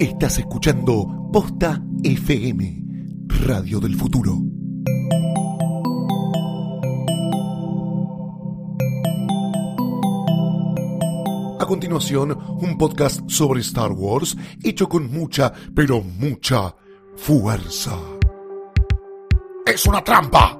Estás escuchando Posta FM, Radio del Futuro. A continuación, un podcast sobre Star Wars hecho con mucha, pero mucha fuerza. ¡Es una trampa!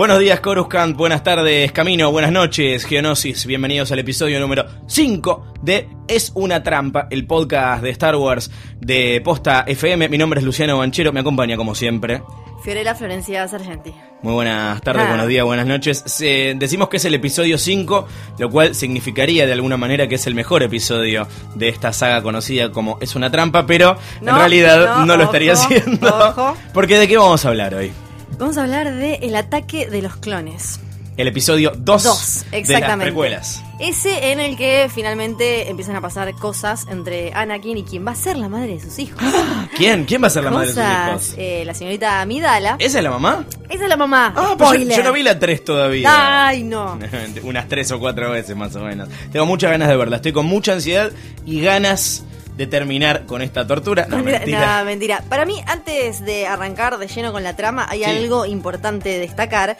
Buenos días, Coruscant. Buenas tardes, Camino. Buenas noches, Geonosis. Bienvenidos al episodio número 5 de Es una trampa, el podcast de Star Wars de Posta FM. Mi nombre es Luciano Banchero. Me acompaña, como siempre. Fiorella Florencia Sargenti. Muy buenas tardes, Ah. buenos días, buenas noches. Decimos que es el episodio 5, lo cual significaría de alguna manera que es el mejor episodio de esta saga conocida como Es una trampa, pero en realidad no, no, lo estaría haciendo. ojo. Porque ¿de qué vamos a hablar hoy? Vamos a hablar de El ataque de los clones. El episodio 2 Dos, de las precuelas. Ese en el que finalmente empiezan a pasar cosas entre Anakin y quien va a ser la madre de sus hijos. ¿Quién? ¿Quién va a ser la madre de sus hijos? eh, la señorita Amidala. ¿Esa es la mamá? Esa es la mamá. Ah, pues yo, yo no vi la 3 todavía. Ay, no. Unas 3 o 4 veces más o menos. Tengo muchas ganas de verla. Estoy con mucha ansiedad y ganas de terminar con esta tortura. No, mentira. No, mentira. Para mí, antes de arrancar de lleno con la trama, hay Sí. algo importante de destacar,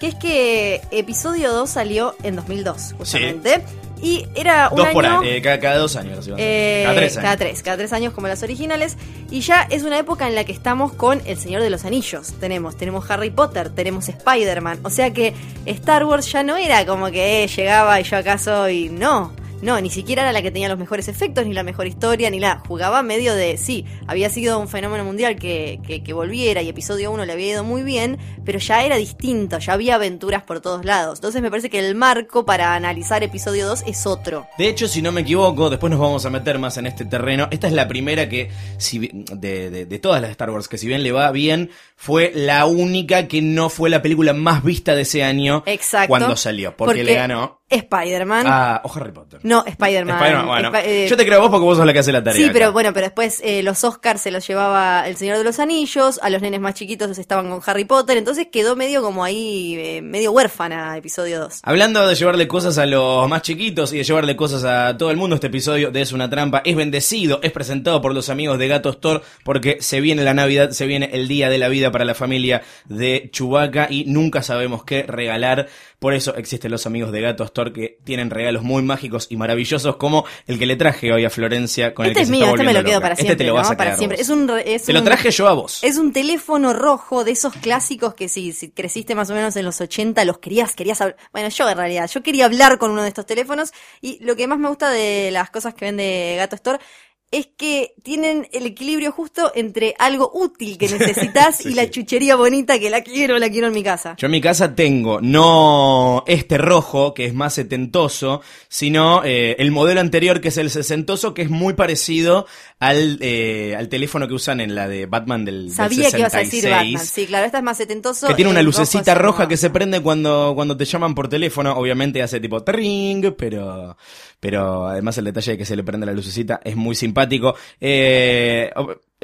que es que episodio 2 salió en 2002, justamente. Y era un Dos año... por año, eh, cada, cada dos años. Eh, cada tres años. cada tres, cada tres años como las originales. Y ya es una época en la que estamos con El Señor de los Anillos. Tenemos, tenemos Harry Potter, tenemos Spider-Man. O sea que Star Wars ya no era como que eh, llegaba y yo acaso y no. No, ni siquiera era la que tenía los mejores efectos, ni la mejor historia, ni la. Jugaba medio de. Sí, había sido un fenómeno mundial que, que, que volviera y episodio 1 le había ido muy bien, pero ya era distinto, ya había aventuras por todos lados. Entonces me parece que el marco para analizar episodio 2 es otro. De hecho, si no me equivoco, después nos vamos a meter más en este terreno. Esta es la primera que, si, de, de- de todas las Star Wars, que si bien le va bien, fue la única que no fue la película más vista de ese año Exacto. cuando salió. Porque, le ganó Spider-Man. a o Harry Potter. No, Spider-Man. Spider-Man, bueno. Eh, Yo te creo vos porque vos sos la que hace la tarea. Sí, pero bueno, pero después eh, los Oscars se los llevaba El Señor de los Anillos, a los nenes más chiquitos estaban con Harry Potter, entonces quedó medio como ahí, eh, medio huérfana episodio 2. Hablando de llevarle cosas a los más chiquitos y de llevarle cosas a todo el mundo, este episodio de Es una trampa es bendecido, es presentado por los amigos de Gato Store porque se viene la Navidad, se viene el día de la vida para la familia de Chubaca y nunca sabemos qué regalar. Por eso existen los amigos de Gato Store que tienen regalos muy mágicos y maravillosos como el que le traje hoy a Florencia con Este el es que se mío, está este me lo quedo para siempre, Este te lo ¿no? vas a para quedar siempre. Es un, es Te lo traje yo a vos. Es un teléfono rojo de esos clásicos que si, si creciste más o menos en los 80 los querías, querías hablar. Bueno, yo en realidad, yo quería hablar con uno de estos teléfonos y lo que más me gusta de las cosas que vende Gato Store es que tienen el equilibrio justo entre algo útil que necesitas Sí, y la sí. chuchería bonita que la quiero, la quiero en mi casa. Yo en mi casa tengo no este rojo, que es más setentoso, sino eh, el modelo anterior, que es el sesentoso, que es muy parecido al, eh, al teléfono que usan en la de Batman del, del Sabía que ibas a decir 66, Batman. Sí, claro, esta es más setentoso. Que tiene una lucecita roja que se prende cuando, cuando te llaman por teléfono. Obviamente hace tipo tring, pero, pero además el detalle de que se le prende la lucecita es muy simpático. Eh,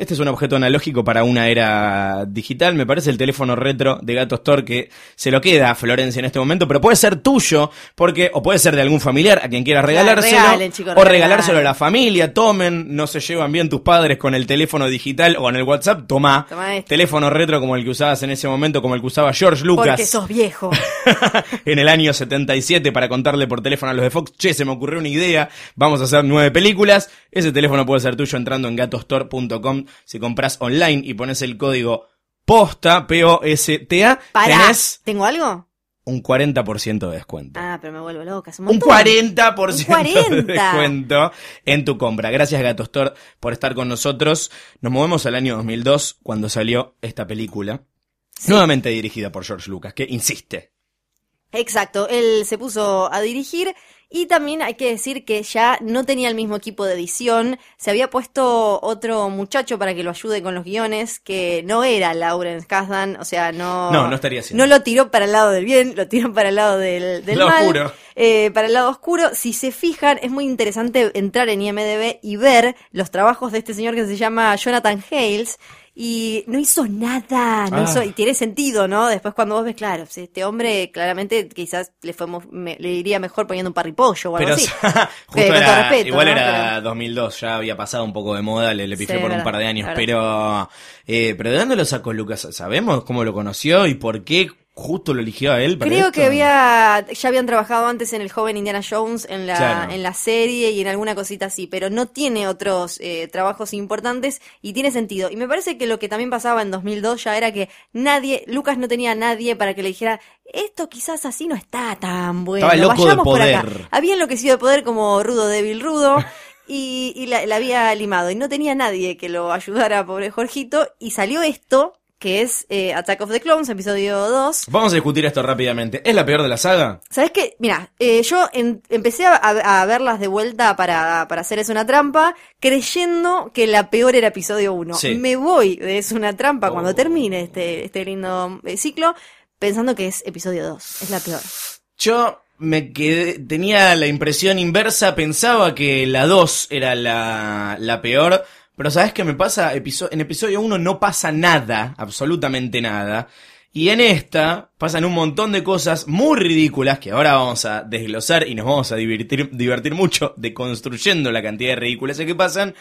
Este es un objeto analógico para una era digital. Me parece el teléfono retro de Gato Store que se lo queda a Florencia en este momento, pero puede ser tuyo, porque, o puede ser de algún familiar a quien quieras regalárselo, regalen, chicos, o regalárselo a la familia. Tomen, no se llevan bien tus padres con el teléfono digital o en el WhatsApp. Toma, Tomá este. teléfono retro como el que usabas en ese momento, como el que usaba George Lucas. Porque sos viejo. en el año 77 para contarle por teléfono a los de Fox, che, se me ocurrió una idea, vamos a hacer nueve películas. Ese teléfono puede ser tuyo entrando en gatostore.com. Si compras online y pones el código POSTA, P-O-S-T-A, tenés ¿tengo algo? un 40% de descuento. Ah, pero me vuelvo loca. es un Un montón. 40% Un de 40. descuento en tu compra. Gracias Gato Store por estar con nosotros. Nos movemos al año 2002 cuando salió esta película. Nuevamente dirigida por George Lucas, que insiste. Exacto, él se puso a dirigir y también hay que decir que ya no tenía el mismo equipo de edición, se había puesto otro muchacho para que lo ayude con los guiones, que no era Lawrence Kasdan, o sea, no... No, no estaría. No lo tiró para el lado del bien, lo tiró para el lado del, del Lado mal. oscuro. Eh, para el lado oscuro, si se fijan, es muy interesante entrar en IMDB y ver los trabajos de este señor que se llama Jonathan Hales. Y no hizo nada, no Ah. hizo, y tiene sentido, ¿no? Después cuando vos ves, claro, si este hombre claramente quizás le fue me- le iría mejor poniendo un parripollo o algo Pero así. justo era, respeto, igual ¿no? era Pero- 2002, ya había pasado un poco de moda, le, le pifié Sí, por un par de años, verdad. pero eh, pero ¿de dónde lo sacó Lucas? ¿Sabemos cómo lo conoció y por qué justo lo eligió a él? para Creo esto? que había, ya habían trabajado antes en el joven Indiana Jones, en la, Claro. en la serie y en alguna cosita así, pero no tiene otros eh, trabajos importantes y tiene sentido. Y me parece que lo que también pasaba en 2002 ya era que nadie, Lucas no tenía a nadie para que le dijera, esto quizás así no está tan bueno, Estaba loco de vayamos por acá. poder. Había enloquecido de poder como Rudo Débil Rudo. Y, y la, la había limado y no tenía nadie que lo ayudara, pobre Jorgito, y salió esto, que es eh, Attack of the Clones, episodio 2, Vamos a discutir esto rápidamente. ¿Es la peor de la saga? ¿Sabes qué? Mira, eh, yo en- empecé a, verlas de vuelta para, para hacer Es una trampa, creyendo que la peor era episodio 1. Sí. Me voy de Es una trampa Oh. cuando termine este, este lindo eh, ciclo, pensando que es episodio 2. Es la peor. Yo me quedé, tenía la impresión inversa, pensaba que la 2 era la, la peor, pero ¿sabes qué me pasa? En episodio 1 no pasa nada, absolutamente nada. Y en esta pasan un montón de cosas muy ridículas que ahora vamos a desglosar y nos vamos a divertir, divertir mucho deconstruyendo la cantidad de ridículas que pasan.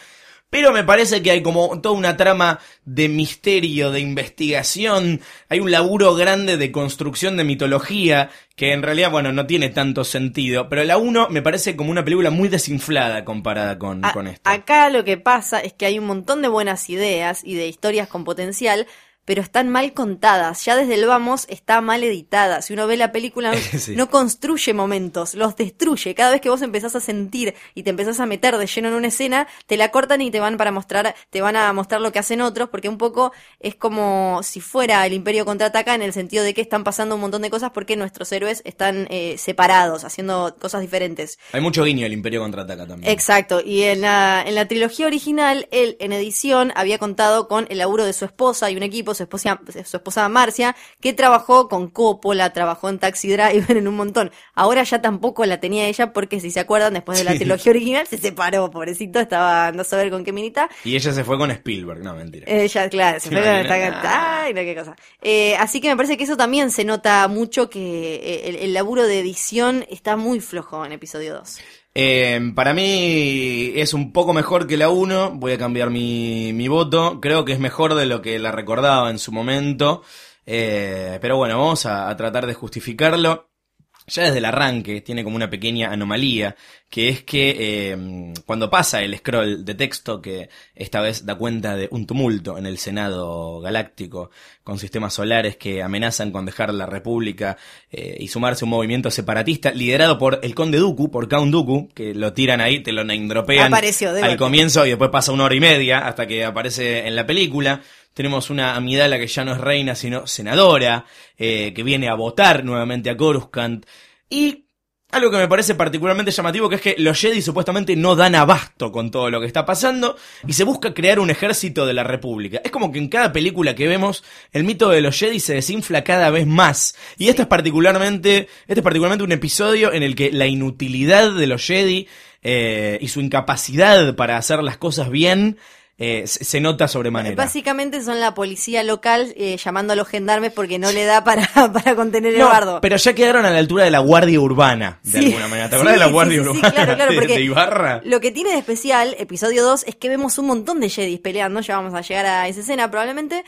Pero me parece que hay como toda una trama de misterio, de investigación, hay un laburo grande de construcción de mitología que en realidad, bueno, no tiene tanto sentido. Pero la 1 me parece como una película muy desinflada comparada con, A- con esta. Acá lo que pasa es que hay un montón de buenas ideas y de historias con potencial, pero están mal contadas. Ya desde el vamos está mal editada. Si uno ve la película, Sí. no construye momentos, los destruye. Cada vez que vos empezás a sentir y te empezás a meter de lleno en una escena, te la cortan y te van para mostrar, te van a mostrar lo que hacen otros, porque un poco es como si fuera el Imperio contraataca en el sentido de que están pasando un montón de cosas porque nuestros héroes están eh, separados, haciendo cosas diferentes. Hay mucho guiño el Imperio contraataca también. Exacto, y en la, en la trilogía original, él en edición había contado con el laburo de su esposa y un equipo, su esposa, su esposa Marcia, que trabajó con Coppola, trabajó en Taxi Driver en un montón. Ahora ya tampoco la tenía ella porque si se acuerdan, después de la Sí. trilogía original se separó, pobrecito, estaba no saber con qué minita. Y ella se fue con Spielberg, no, mentira. Ella, claro, se ¿Te fue con esta- Ay, no, qué cosa. Eh, así que me parece que eso también se nota mucho que eh, el, el laburo de edición está muy flojo en episodio 2. Eh, para mí es un poco mejor que la 1, voy a cambiar mi, mi voto, creo que es mejor de lo que la recordaba en su momento, Eh, pero bueno, vamos a, a tratar de justificarlo. Ya desde el arranque tiene como una pequeña anomalía, que es que eh, cuando pasa el scroll de texto, que esta vez da cuenta de un tumulto en el Senado Galáctico, con sistemas solares que amenazan con dejar la República eh, y sumarse a un movimiento separatista liderado por el Conde Dooku, por Count Dooku, que lo tiran ahí, te lo de al comienzo y después pasa una hora y media hasta que aparece en la película. Tenemos una Amidala que ya no es reina, sino senadora, eh, que viene a votar nuevamente a Coruscant. Y algo que me parece particularmente llamativo, que es que los Jedi supuestamente no dan abasto con todo lo que está pasando, y se busca crear un ejército de la República. Es como que en cada película que vemos, el mito de los Jedi se desinfla cada vez más. Y este es particularmente, este es particularmente un episodio en el que la inutilidad de los Jedi eh, y su incapacidad para hacer las cosas bien eh, se, nota sobremanera. Básicamente son la policía local eh, llamando a los gendarmes porque no le da para, para contener el No, bardo. pero ya quedaron a la altura de la guardia urbana, de Sí. alguna manera. ¿Te acuerdas Sí, de la guardia sí, sí, urbana claro, claro, de, Ibarra? Lo que tiene de especial, episodio 2, es que vemos un montón de Jedis peleando, ya vamos a llegar a esa escena probablemente,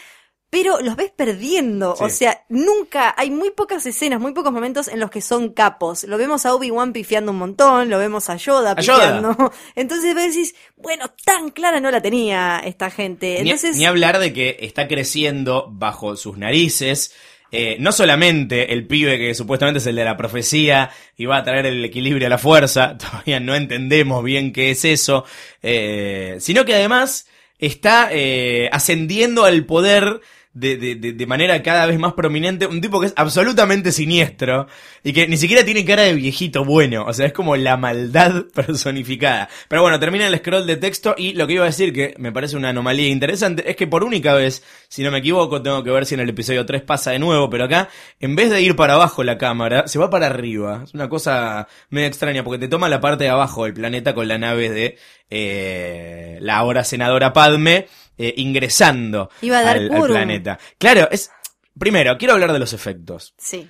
pero los ves perdiendo, Sí. o sea, nunca, hay muy pocas escenas, muy pocos momentos en los que son capos. Lo vemos a Obi-Wan pifiando un montón, lo vemos a Yoda A Yoda. pifiando. Entonces vos decís, bueno, tan clara no la tenía esta gente. Ni hablar de que está creciendo bajo sus narices. eh, no solamente el pibe que supuestamente es el de la profecía y va a traer el equilibrio a la fuerza, todavía no entendemos bien qué es eso, eh, sino que además está eh, ascendiendo al poder de, de- de- de manera cada vez más prominente, un tipo que es absolutamente siniestro y que ni siquiera tiene cara de viejito bueno, o sea, es como la maldad personificada. Pero bueno, termina el scroll de texto y lo que iba a decir que me parece una anomalía interesante es que por única vez, si no me equivoco, tengo que ver si en el episodio 3 pasa de nuevo, pero acá, en vez de ir para abajo la cámara, se va para arriba. Es una cosa medio extraña porque te toma la parte de abajo del planeta con la nave de eh, la ahora senadora Padme eh, ingresando Iba a dar al, planeta. Claro, es... Primero, quiero hablar de los efectos. sí.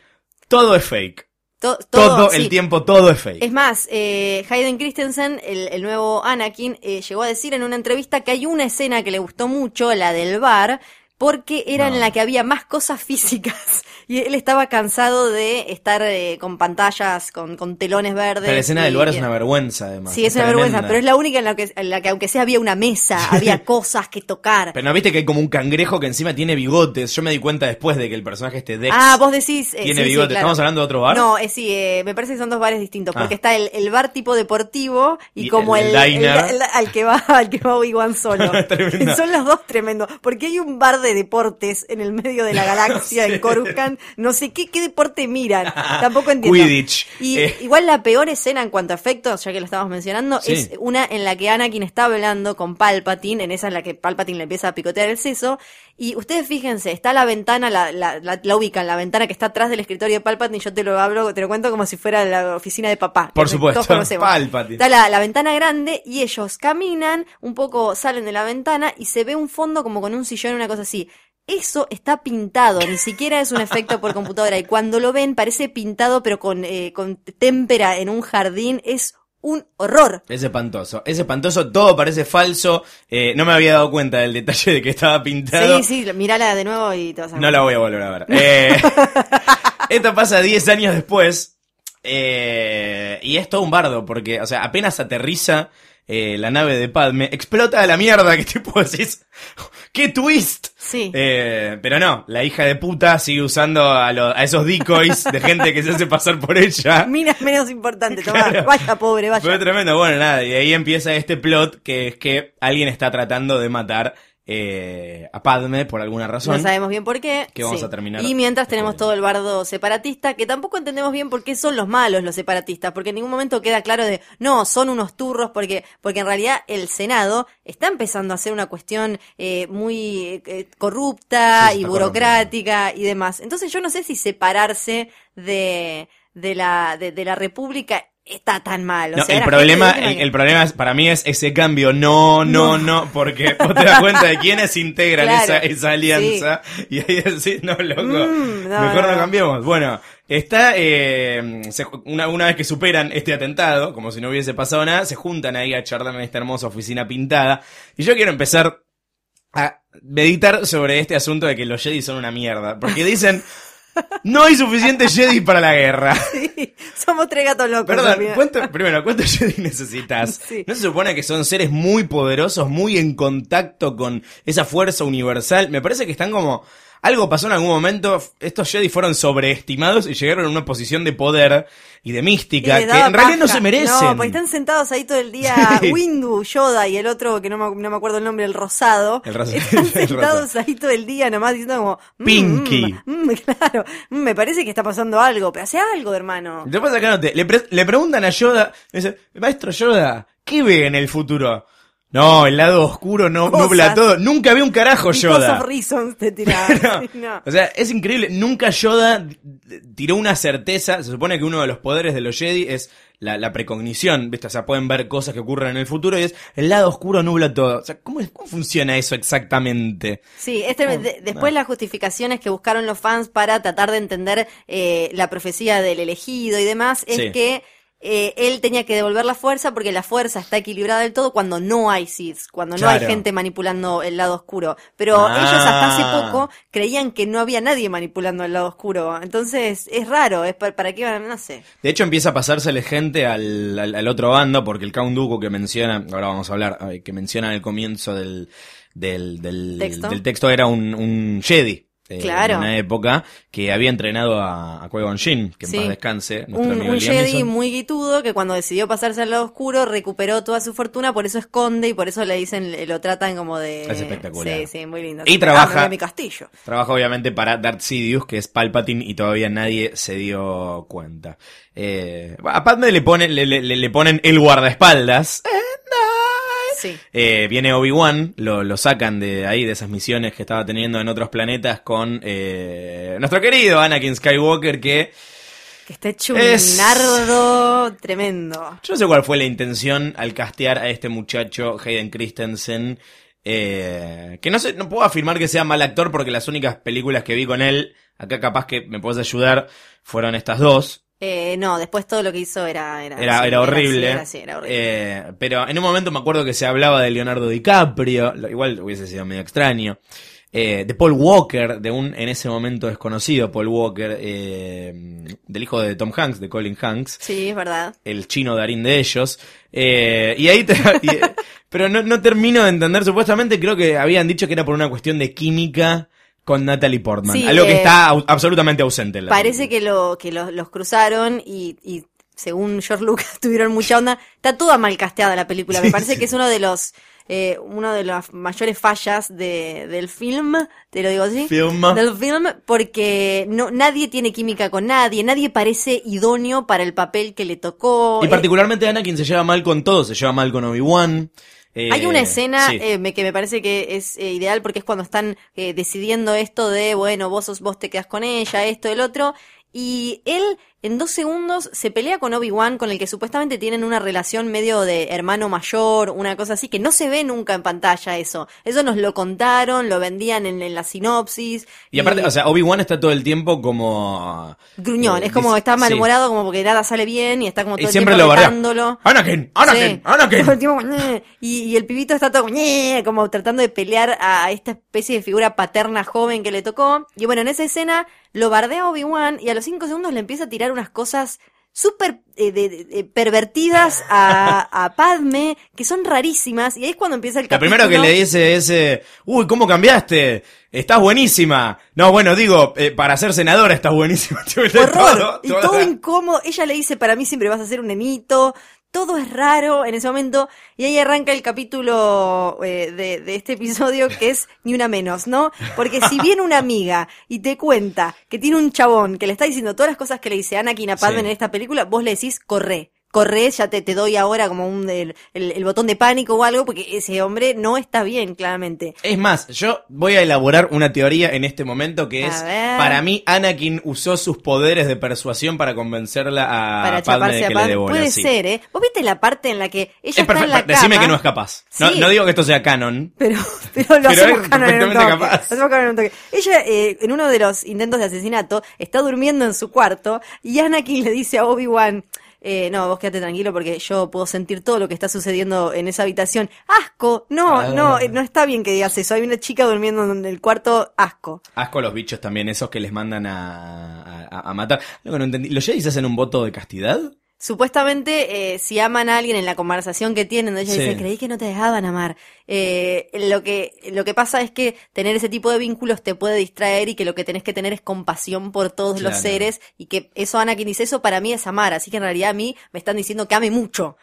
Todo es fake. To- Todo, sí. el tiempo, todo es fake. Es más, eh, Hayden Christensen, el, el nuevo Anakin, eh, llegó a decir en una entrevista que hay una escena que le gustó mucho, la del bar, porque era en la que había más cosas físicas y él estaba cansado de estar eh, con pantallas, con, con telones verdes. Pero la escena del lugar es una vergüenza, además. Sí, es una vergüenza, pero es la única en la, que, en la que aunque sea había una mesa, había cosas que tocar. Pero no viste que hay como un cangrejo que encima tiene bigotes. Yo me di cuenta después de que el personaje este Dex Ah, vos decís. eh, tiene sí, sí, bigotes. claro. ¿Estamos hablando de otro bar? No, eh, sí, eh, me parece que son dos bares distintos, porque Ah. está el, el bar tipo deportivo y, Y como el el, diner. el- al que va al que va Obi-Wan solo. Son los dos tremendos, porque hay un bar de deportes en el medio de la galaxia en Coruscant, no sé qué qué deporte miran, tampoco entiendo. Quidditch. Y Eh. igual la peor escena en cuanto a efectos, ya que lo estamos mencionando, Sí. es una en la que Anakin está hablando con Palpatine, en esa en la que Palpatine le empieza a picotear el seso, y ustedes fíjense, está la ventana, la, la, la, la ubican, la ventana que está atrás del escritorio de Palpatine, yo te lo hablo, te lo cuento como si fuera la oficina de papá. Por supuesto, todos conocemos. Palpatine. Está la, la ventana grande y ellos caminan, un poco salen de la ventana y se ve un fondo como con un sillón, una cosa así. Eso está pintado, ni siquiera es un efecto por computadora. Y cuando lo ven, parece pintado, pero con, eh, con témpera en un jardín. Es un horror. Es espantoso. Es espantoso. Todo parece falso. Eh, no me había dado cuenta del detalle de que estaba pintado. Sí, sí, mírala de nuevo y te vas a No la voy a volver a ver. Eh, esto pasa 10 años después. eh, y es todo un bardo, porque, o sea, apenas aterriza eh, la nave de Padme, explota a la mierda, que tipo decís, ¡qué twist! Sí. Eh, pero no, la hija de puta sigue usando a, lo- a esos decoys de gente que se hace pasar por ella. Mira, menos importante, tomá. Claro. Vaya, pobre, Fue vaya. tremendo. Bueno, nada, y ahí empieza este plot que es que alguien está tratando de matar eh, a Padme por alguna razón. No sabemos bien por qué. Que vamos sí. a terminar Y mientras tenemos todo el bardo separatista, que tampoco entendemos bien por qué son los malos los separatistas, porque en ningún momento queda claro de, no, son unos turros, porque, porque en realidad el Senado está empezando a ser una cuestión eh, muy eh, corrupta Sí, y burocrática y demás. Entonces yo no sé si separarse de, de la, de, de la República está tan mal. O No, sea, el problema, el, el problema es, para mí es ese cambio, no, no, no, porque vos te das cuenta de quiénes integran Claro, esa, esa alianza y ahí decís, no, loco, Mm, no, mejor no, no. cambiemos. Bueno, está, eh, se- una, una vez que superan este atentado, como si no hubiese pasado nada, se juntan ahí a charlar en esta hermosa oficina pintada y yo quiero empezar a meditar sobre este asunto de que los Jedi son una mierda, porque dicen, no hay suficiente Jedi para la guerra. Sí, somos tres gatos locos. Perdón. ¿cuánto- primero, ¿cuántos Jedi necesitas? Sí. ¿No se supone que son seres muy poderosos, muy en contacto con esa fuerza universal? Me parece que están como... Algo pasó en algún momento, estos Jedi fueron sobreestimados y llegaron a una posición de poder y de mística que en realidad no se merecen. No, porque están sentados ahí todo el día. Windu, Yoda y el otro que no me, no me acuerdo el nombre, el rosado. El rosado. Están El sentados ahí todo el día nomás diciendo como... mm, Pinky. mm, mm, claro, me parece que está pasando algo, pero hace algo, hermano. Después acá no te, le, pre- le preguntan a Yoda, le dice, maestro Yoda, ¿qué ve en el futuro? No, el lado oscuro no Cosas. nubla todo. Nunca vi un carajo Yoda. of reasons te tiraba. No. No. O sea, es increíble. Nunca Yoda tiró una certeza. Se supone que uno de los poderes de los Jedi es la, la precognición, ¿viste? O sea, pueden ver cosas que ocurren en el futuro y es el lado oscuro nubla todo. O sea, ¿cómo, es- cómo funciona eso exactamente? Sí, este, de- después las justificaciones que buscaron los fans para tratar de entender eh, la profecía del elegido y demás es Sí. que eh, él tenía que devolver la fuerza porque la fuerza está equilibrada del todo cuando no hay Sith, cuando no hay gente manipulando el lado oscuro. Pero Ah. ellos hasta hace poco creían que no había nadie manipulando el lado oscuro. Entonces es raro, es para, para qué van, no sé. De hecho, empieza a pasársele gente al, al, al otro bando, porque el Count Dooku que menciona, ahora vamos a hablar, que menciona en el comienzo del, del, del, ¿Texto? del texto era un, un Jedi. Eh, Claro. En una época que había entrenado a, a Qui-Gon Jinn, que en Sí. paz descanse, Un, amigo un Jedi muy guitudo que cuando decidió pasarse al lado oscuro recuperó toda su fortuna, por eso esconde y por eso le dicen, lo tratan como de... Es espectacular. Sí, sí, muy lindo. Y trabaja- mi castillo. Trabaja obviamente para Darth Sidious, que es Palpatine, y todavía nadie se dio cuenta. Eh, a Padme le ponen, le, le- le ponen el guardaespaldas. Sí. Eh, viene Obi-Wan, lo, lo sacan de ahí, de esas misiones que estaba teniendo en otros planetas con eh, nuestro querido Anakin Skywalker, que Que está hecho Es- un nardo tremendo. yo no sé cuál fue la intención al castear a este muchacho, Hayden Christensen, eh, que no sé, no puedo afirmar que sea mal actor porque las únicas películas que vi con él, acá capaz que me puedes ayudar, fueron estas dos. Eh, no, después todo lo que hizo era... Era, Era, sí, era horrible. Era, sí, era horrible. Eh, pero en un momento me acuerdo que se hablaba de Leonardo DiCaprio, lo- igual hubiese sido medio extraño. Eh, de Paul Walker, de un en ese momento desconocido Paul Walker, eh, del hijo de Tom Hanks, de Colin Hanks, Sí, es verdad. el chino darín de ellos. Eh, y ahí te- y- pero no, no termino de entender, supuestamente creo que habían dicho que era por una cuestión de química con Natalie Portman, Sí, algo que eh, está au- absolutamente ausente en la Parece película. que, lo, que los, los cruzaron y, y según George Lucas tuvieron mucha onda. Está toda mal casteada la película. Me parece que es uno de los eh, uno de las mayores fallas de, del film, te lo digo así, Film. del film, porque no nadie tiene química con nadie, nadie parece idóneo para el papel que le tocó. Y Eh, particularmente Anakin se lleva mal con todo, se lleva mal con Obi-Wan. Eh, Hay una escena sí. eh, me- que me parece que es eh, ideal porque es cuando están eh, decidiendo esto de, bueno, vos, sos- vos te quedas con ella, esto, el otro. Y él en dos segundos se pelea con Obi-Wan, con el que supuestamente tienen una relación medio de hermano mayor, una cosa así, que no se ve nunca en pantalla eso. Eso nos lo contaron, lo vendían en, en la sinopsis. Y aparte, o sea, Obi-Wan está todo el tiempo como... Gruñón, eh, es como está sí. malhumorado, como porque nada sale bien y está como todo Y el siempre tiempo lo. Anakin, Anakin, Sí. Anakin. Todo el tiempo, "Ñe". y, y el pibito está todo como tratando de pelear a esta especie de figura paterna joven que le tocó. Y bueno, en esa escena lo bardea Obi-Wan y a los cinco segundos le empieza a tirar unas cosas súper eh, de- pervertidas a, a Padme, que son rarísimas, y ahí es cuando empieza el Lo capítulo. primero que le dice es, eh, uy, ¿cómo cambiaste? Estás buenísima. No, bueno, digo, eh, para ser senadora estás buenísima. horror y Todo- todo incómodo. Ella le dice, para mí siempre vas a ser un nenito. Todo es raro en ese momento. Y ahí arranca el capítulo eh, de, de este episodio que es ni una menos, ¿no? Porque si viene una amiga y te cuenta que tiene un chabón que le está diciendo todas las cosas que le dice Anakin a Padme Sí. en esta película, vos le decís, corre. Corre, ya te, te doy ahora como un, el, el- el botón de pánico o algo, porque ese hombre no está bien, claramente. Es más, yo voy a elaborar una teoría en este momento que A es, ver. para mí, Anakin usó sus poderes de persuasión para convencerla a para Padme chaparse de a que Padme. le Puede sí. ser, ¿eh? Vos viste la parte en la que ella Es está en perfecto, la cama. decime que no es capaz. No, Sí. no digo que esto sea canon. Pero, pero lo Pero hacemos es canon en un perfectamente toque. capaz. Lo hacemos canon en un toque. Ella, eh, en uno de los intentos de asesinato, está durmiendo en su cuarto y Anakin le dice a Obi-Wan, eh, no, vos quédate tranquilo porque yo puedo sentir todo lo que está sucediendo en esa habitación. ¡Asco! No, Ah. no, eh, no está bien que digas eso. Hay una chica durmiendo en el cuarto, asco. Asco a los bichos también, esos que les mandan a, a, a matar. Lo que no entendí. ¿Los Jedi hacen un voto de castidad? Supuestamente, eh, si aman a alguien en la conversación que tienen, ella Sí. dice, creí que no te dejaban amar. Eh, lo que, lo que pasa es que tener ese tipo de vínculos te puede distraer y que lo que tenés que tener es compasión por todos los seres y que eso Anakin dice, eso para mí es amar, así que en realidad a mí me están diciendo que ame mucho.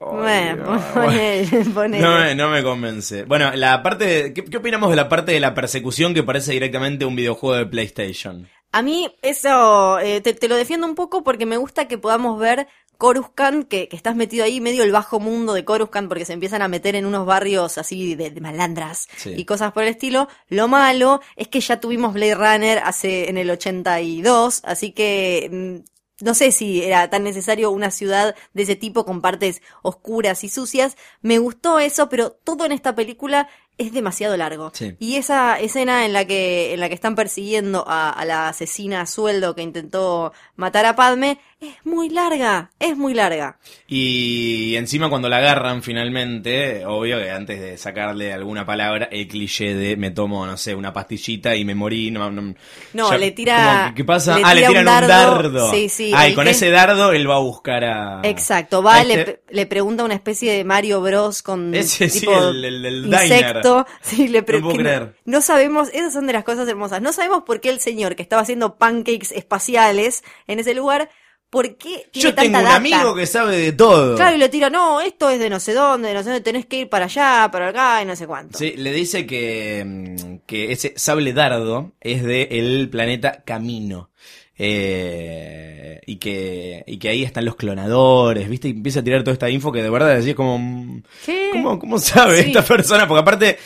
bueno, ponele, ponele. No me, no me convence. Bueno, la parte de- ¿qué, qué opinamos de la parte de la persecución que parece directamente un videojuego de PlayStation? A mí eso eh, te, te lo defiendo un poco porque me gusta que podamos ver Coruscant, que, que estás metido ahí, medio el bajo mundo de Coruscant, porque se empiezan a meter en unos barrios así de, de malandras Sí. y cosas por el estilo. Lo malo es que ya tuvimos Blade Runner hace en el 82, así que mm, no sé si era tan necesario una ciudad de ese tipo con partes oscuras y sucias. Me gustó eso, pero todo en esta película es demasiado largo. Sí. Y esa escena en la que, en la que están persiguiendo a, a la asesina a sueldo que intentó matar a Padme es muy larga, es muy larga. Y encima cuando la agarran finalmente, obvio que antes de sacarle alguna palabra, el cliché de me tomo, no sé, una pastillita y me morí. No, no, No, ya- le tira- ¿Qué pasa? le ah, le tira tiran un un dardo. Sí, sí, Ah, y con que- ese dardo él va a buscar a... Exacto, va, le, este- le pregunta una especie de Mario Bros con Ese sí, el- el- el insecto. Sí, le pre- No puedo no sabemos, esas son de las cosas hermosas. No sabemos por qué el señor que estaba haciendo pancakes espaciales en ese lugar, por qué tiene Yo tanta tengo un data. amigo que sabe de todo. Claro, y le tira, no, esto es de no sé dónde, de no sé dónde, tenés que ir para allá, para acá y no sé cuánto. Sí, le dice que, mm, que ese sable dardo es de el planeta Camino. Eh, y que y que ahí están los clonadores, ¿viste? Y empieza a tirar toda esta info que de verdad decís como mm, ¿Qué? ¿Cómo, cómo sabe Sí. esta persona? Porque aparte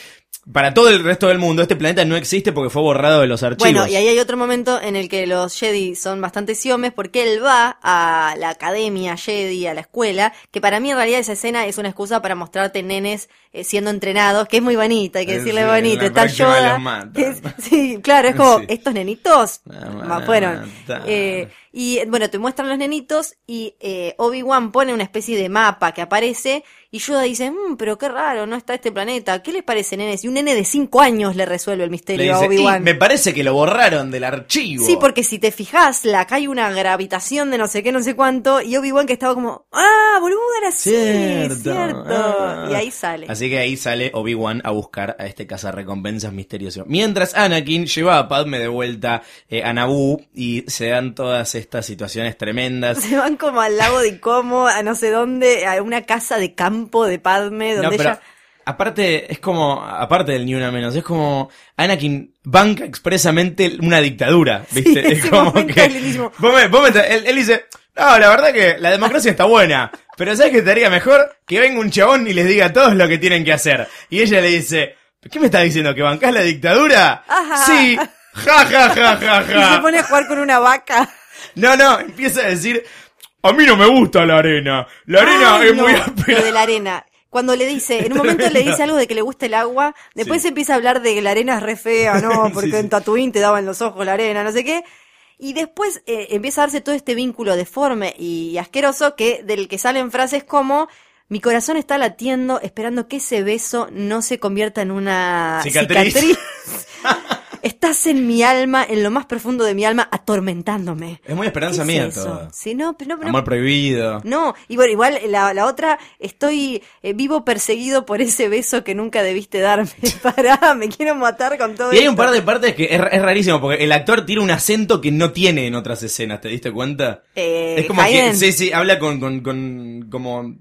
para todo el resto del mundo este planeta no existe porque fue borrado de los archivos. Bueno, y ahí hay otro momento en el que los Jedi son bastante siomes porque él va a la academia Jedi, a la escuela, que para mí en realidad esa escena es una excusa para mostrarte nenes eh, siendo entrenados, que es muy bonita, hay que decirle sí, bonito. Está Yoda. es- sí, claro, es como, Sí. estos nenitos Me ma- van a fueron. Eh, y bueno, te muestran los nenitos y eh, Obi-Wan pone una especie de mapa que aparece y Yoda dice, "Mm, pero qué raro, no está este planeta. ¿Qué les parece, nenes? Y un nene de 5 años le resuelve el misterio a dice, "Y Obi-Wan. me parece que lo borraron del archivo. Sí, porque si te fijas, la acá hay una gravitación de no sé qué, no sé cuánto, y Obi-Wan que estaba como, ah, boludo, era así, Cierto. cierto. Ah. Y ahí sale. Así que ahí sale Obi-Wan a buscar a este cazarrecompensas misterioso. Mientras Anakin lleva a Padme de vuelta eh, a Naboo y se dan todas estas situaciones tremendas. Se van como al lago de Como, a no sé dónde, a una casa de campo de Padme, No, donde pero ella... aparte, es como, aparte del ni una menos, es como Anakin banca expresamente una dictadura, ¿viste? Sí, es como que. es. Vos me- vos me- él, él dice, no, la verdad que la democracia está buena, pero ¿sabes qué estaría mejor? Que venga un chabón y les diga a todos lo que tienen que hacer. Y ella le dice, ¿qué me estás diciendo? ¿Que bancás la dictadura? Ajá. Sí, ja, ja, ja, ja, Y se ja. pone a jugar con una vaca. No, no, empieza a decir, a mí no me gusta la arena. La arena Ay, es no, muy Lo áspera. de la arena. Cuando le dice, en un momento le dice algo de que le gusta el agua, después Sí. empieza a hablar de que la arena es re fea, ¿no? Porque sí. en Tatooine te daban los ojos la arena, no sé qué. Y después eh, empieza a darse todo este vínculo deforme y asqueroso que del que salen frases como mi corazón está latiendo esperando que ese beso no se convierta en una Cicatriz. cicatriz. Estás en mi alma, en lo más profundo de mi alma, atormentándome. Es muy esperanza ¿Qué es mía eso? todo. Sí, no, pero no, pero Amor prohibido. no, y bueno, igual la, la otra, estoy eh, vivo perseguido por ese beso que nunca debiste darme. Pará, me quiero matar con todo Y hay un par de partes que es, es rarísimo, porque el actor tiene un acento que no tiene en otras escenas, ¿te diste cuenta? Eh, es como que, sí, sí, habla con, con, con, como,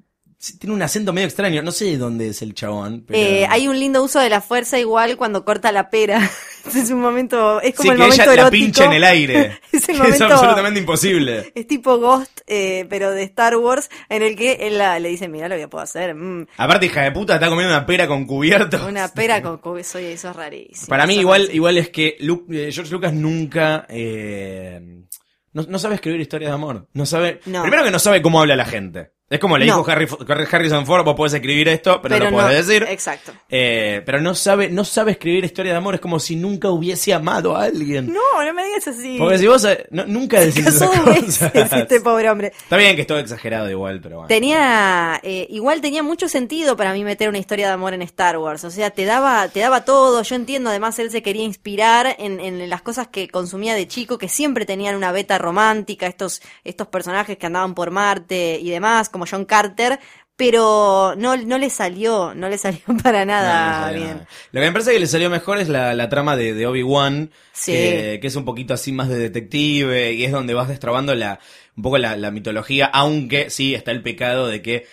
tiene un acento medio extraño, no sé de dónde es el chabón, pero... Eh, hay un lindo uso de la fuerza igual cuando corta la pera. es un momento, es como sí, el que momento ella la erótico. pincha en el aire. es el que momento es absolutamente imposible. Es tipo Ghost, eh, pero de Star Wars, en el que él la- le dice, mira lo que puedo hacer. mm, Aparte, hija de puta, está comiendo una pera con cubierto. una pera con con eso, es rarísimo. Para mí igual, rarísimo. igual es que eh, George Lucas nunca... eh, no, no sabe escribir historias de amor. No sabe... No. Primero que no sabe cómo habla la gente. Es como le No. dijo Harry, Harrison Ford, vos podés escribir esto, pero, no lo no, podés decir. Exacto. Eh, pero no sabe, no sabe escribir historias de amor, es como si nunca hubiese amado a alguien. No, no me digas así. Porque si vos eh, no- nunca decís esas cosas. este pobre hombre. Está bien que es todo exagerado igual, pero bueno. Tenía, eh, igual tenía mucho sentido para mí meter una historia de amor en Star Wars. O sea, te daba, te daba todo. Yo entiendo, además, él se quería inspirar en, en las cosas que consumía de chico, que siempre tenían una beta romántica, estos, estos personajes que andaban por Marte y demás, como John Carter. Pero no, no le salió, no le salió para No, no nada salió bien. nada. Lo que me parece que le salió mejor es la, la trama de, de Obi-Wan, Sí. que, que es un poquito así más de detective, y es donde vas destrabando la, un poco la, la mitología, aunque sí está el pecado de que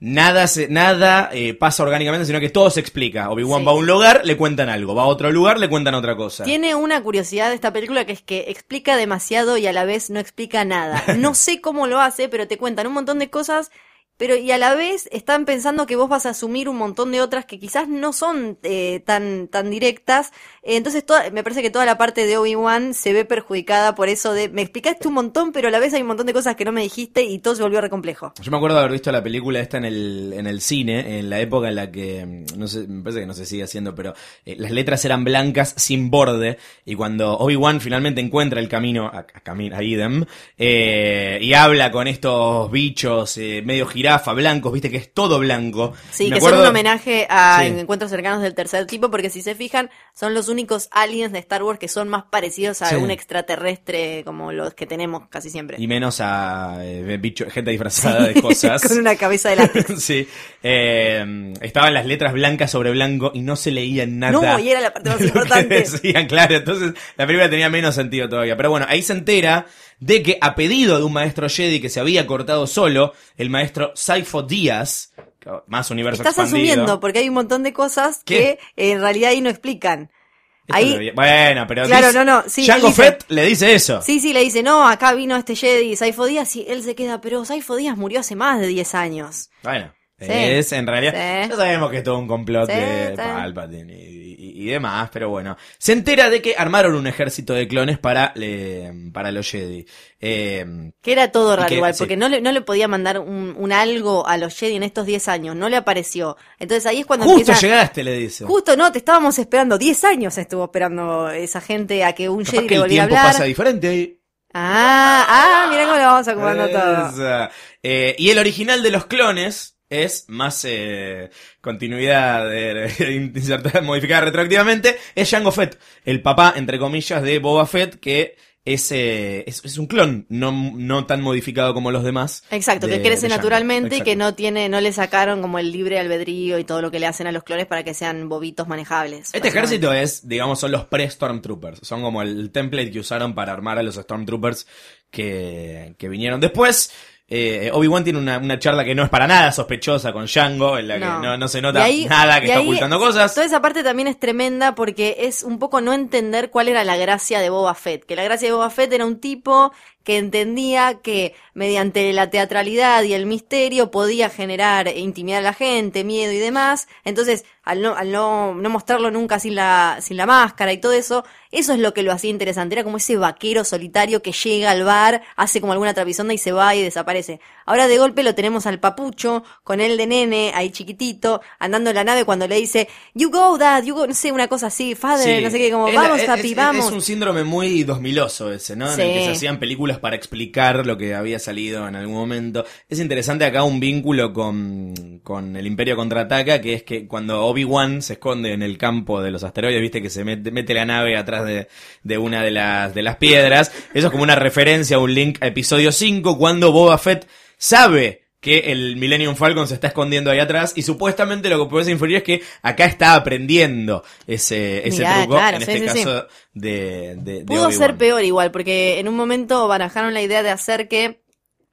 nada se, nada eh, pasa orgánicamente, sino que todo se explica. Obi-Wan Sí. va a un lugar, le cuentan algo, va a otro lugar, le cuentan otra cosa. Tiene una curiosidad de esta película que es que explica demasiado y a la vez no explica nada. No sé cómo lo hace, pero te cuentan un montón de cosas, pero y a la vez están pensando que vos vas a asumir un montón de otras que quizás no son eh, tan, tan directas. Entonces toda- me parece que toda la parte de Obi-Wan se ve perjudicada por eso de me explicaste un montón, pero a la vez hay un montón de cosas que no me dijiste y todo se volvió re complejo. Yo me acuerdo de haber visto la película esta en el, en el cine, en la época en la que, mm, no sé, me parece que no se sigue haciendo, pero eh, las letras eran blancas sin borde, y cuando Obi-Wan finalmente encuentra el camino a, a, eh, y habla con estos bichos medio jirafa, blancos, viste que es todo blanco. Sí, Me que acuerdo- son un homenaje a Sí. encuentros cercanos del tercer tipo, porque si se fijan, son los únicos aliens de Star Wars que son más parecidos a Sí. un extraterrestre como los que tenemos casi siempre. Y menos a eh, bicho, gente disfrazada de cosas. Con una cabeza de látex. sí. Eh, estaban las letras blancas sobre blanco y no se leían nada. No, y era la parte más importante. decían, claro. Entonces la película tenía menos sentido todavía. Pero bueno, ahí se entera de que a pedido de un maestro Jedi que se había cortado solo, el maestro Saifo Díaz, más universo Estás expandido. asumiendo, porque hay un montón de cosas ¿Qué? que eh, en realidad ahí no explican. Ahí, Bueno, pero Claro, dice- no, no, sí, Jango dice- Fett le dice eso. sí, sí, le dice, no, acá vino este Jedi, Saifo Díaz, y él se queda, pero Saifo Díaz murió hace más de 10 años. Bueno, Sí. es en realidad. Sí. Ya sabemos que es todo un complot de. Palpatine y, y- demás, pero bueno. Se entera de que armaron un ejército de clones para, le- para los Jedi. Eh, Que era todo raro que- igual, sí. porque no le, no le podía mandar un, un algo a los Jedi en estos 10 años, no le apareció. Entonces ahí es cuando justo empieza... llegaste, le dice. Justo no, te estábamos esperando. 10 años estuvo esperando esa gente a que un Capaz Jedi que le el volviera a tiempo hablar. pasa diferente ahí. Ah, ah, mira cómo lo vamos acomodando todo. Eh, y el original de los clones es más eh, continuidad de, de insertada, modificada retroactivamente, es Jango Fett, el papá, entre comillas, de Boba Fett, que es, eh, es, es un clon, no, no tan modificado como los demás. Exacto, de- que crece naturalmente y que no tiene, no le sacaron como el libre albedrío y todo lo que le hacen a los clones para que sean bobitos manejables. Este ejército es, digamos, son los pre-Stormtroopers. Son como el template que usaron para armar a los Stormtroopers que, que vinieron después. Eh, Obi-Wan tiene una, una charla que no es para nada sospechosa con Django, en la que no, no se nota ahí- nada que está ahí ocultando cosas. Toda esa parte también es tremenda porque es un poco no entender cuál era la gracia de Boba Fett. Que la gracia de Boba Fett era un tipo que entendía que mediante la teatralidad y el misterio podía generar e intimidar a la gente, miedo y demás. Entonces, al no, al no, no mostrarlo nunca sin la, sin la máscara y todo eso, eso es lo que lo hacía interesante. Era como ese vaquero solitario que llega al bar, hace como alguna trapisonda y se va y desaparece. Ahora de golpe lo tenemos al papucho, con él de nene, ahí chiquitito, andando en la nave cuando le dice, you go dad, you go, no sé, una cosa así, father, Sí. no sé qué, como, vamos es- papi, es- vamos. Es un síndrome muy 2000oso ese, ¿no? En el que se hacían películas para explicar lo que había salido en algún momento. Es interesante acá un vínculo con, con el Imperio Contraataca, que es que cuando Obi-Wan se esconde en el campo de los asteroides, viste que se mete, la nave atrás de, de una de las, de las piedras. Eso es como una referencia, un link a episodio 5, cuando Boba Fett sabe que el Millennium Falcon se está escondiendo ahí atrás y supuestamente lo que puedes inferir es que acá está aprendiendo ese, ese Mirá, truco, claro, en sí, este sí, sí. caso de, de, de Pudo ser peor igual, porque en un momento barajaron la idea de hacer que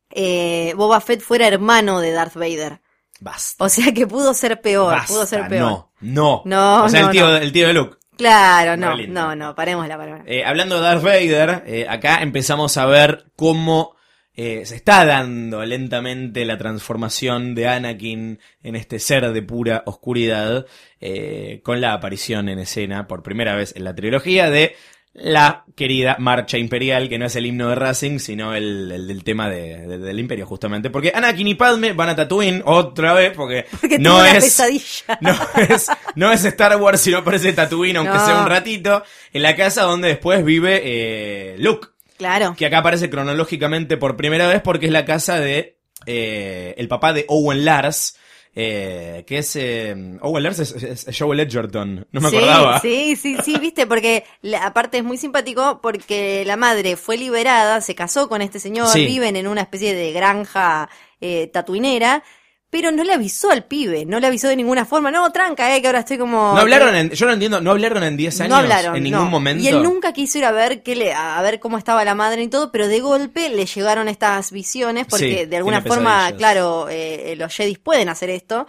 eh, Boba Fett fuera hermano de Darth Vader. Basta. O sea que pudo ser peor, basta, pudo ser peor. No, no. No, O sea, no, el, tío, no. el tío de Luke. Claro, no, no, no, paremos la palabra. Eh, hablando de Darth Vader, eh, acá empezamos a ver cómo eh, se está dando lentamente la transformación de Anakin en este ser de pura oscuridad, eh, con la aparición en escena por primera vez en la trilogía de la querida Marcha Imperial, que no es el himno de Racing, sino el, el del tema de- de- del Imperio, justamente. Porque Anakin y Padme van a Tatooine otra vez, porque, Porque no es... pesadilla. No es, no es Star Wars, sino parece Tatooine, aunque No. sea un ratito, en la casa donde después vive eh, Luke, Claro. que acá aparece cronológicamente por primera vez porque es la casa de eh, el papá de Owen Lars, eh, que es... eh, Owen Lars es, es- es Joel Edgerton, no me sí, acordaba. Sí, sí, sí, viste, porque la- aparte es muy simpático porque la madre fue liberada, se casó con este señor, Sí. viven en una especie de granja eh, tatuinera, pero no le avisó al pibe, no le avisó de ninguna forma. No, tranca, eh, que ahora estoy como... No hablaron en, yo no entiendo, no hablaron en 10 años No hablaron, en ningún no. momento. Y él nunca quiso ir a ver qué le, a ver cómo estaba la madre y todo, pero de golpe le llegaron estas visiones porque Sí, de alguna forma, pesadillas. claro, eh, los Jedis pueden hacer esto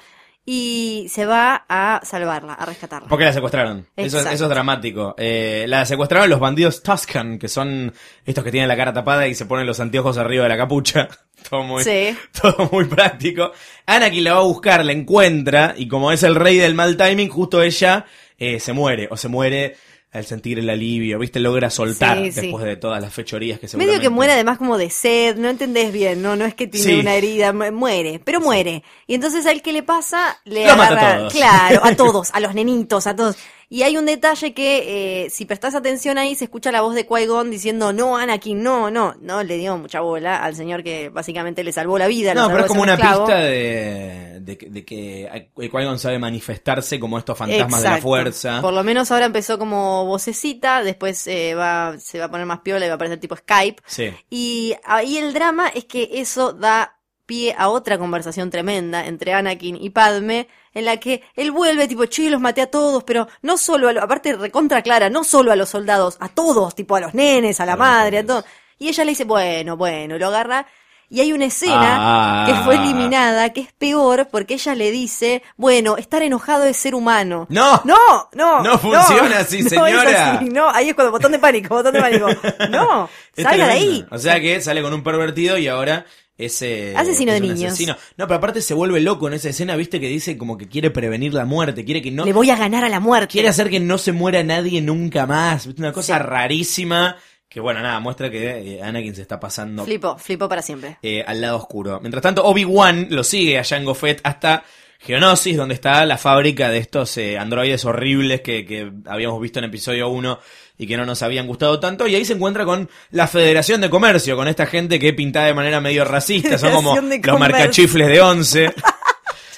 y se va a salvarla, a rescatarla. Porque la secuestraron. Eso, es dramático. Eh, la secuestraron los bandidos Tuscan, que son estos que tienen la cara tapada y se ponen los anteojos arriba de la capucha. Todo muy, Sí. todo muy práctico. Anakin la va a buscar, la encuentra, y como es el rey del mal timing, justo ella eh, se muere, o se muere al sentir el alivio, ¿viste? Logra soltar Sí, sí. después de todas las fechorías que se Medio que muere además como de sed, no entendés bien, no, no es que tiene Sí. una herida, mu- muere, pero muere. Y entonces a él que le pasa, le Lo mata a agarra, todos. claro, a todos, a los nenitos, a todos. Y hay un detalle que, eh, si prestás atención ahí, se escucha la voz de Qui-Gon diciendo, no, Anakin, no, no, no, le dio mucha bola al señor que básicamente le salvó la vida. No, pero es como una esclavo. pista de, de, que- de que Qui-Gon sabe manifestarse como estos fantasmas de la fuerza. Por lo menos ahora empezó como vocecita, después eh, va, se va a poner más piola y va a aparecer tipo Skype. Sí. Y ahí el drama es que eso da pie a otra conversación tremenda entre Anakin y Padme, en la que él vuelve tipo, che, los maté a todos, pero no solo a lo- aparte recontra clara, no solo a los soldados, a todos, tipo a los nenes, a la madre, a todos. Y ella le dice, bueno, bueno, lo agarra. Y hay una escena Ah. que fue eliminada, que es peor, porque ella le dice, bueno, estar enojado es ser humano. ¡No! No, no. No funciona así, no señora. así, no, ahí es cuando botón de pánico, botón de pánico. No, salga de ahí. O sea que sale con un pervertido y ahora es eh, Asesino es de niños. asesino. No, pero aparte se vuelve loco en esa escena, viste que dice como que quiere prevenir la muerte, quiere que no Le voy a ganar a la muerte. quiere hacer que no se muera nadie nunca más, ¿viste? una cosa Sí. rarísima que bueno, nada, muestra que eh, Anakin se está pasando Flipó, flipó para siempre. eh, al lado oscuro. Mientras tanto, Obi-Wan lo sigue a Jango Fett hasta Geonosis, donde está la fábrica de estos eh, androides horribles que, que habíamos visto en episodio 1 y que no nos habían gustado tanto. Y ahí se encuentra con la Federación de Comercio, con esta gente que pintada de manera medio racista, son como los marcachifles de 11.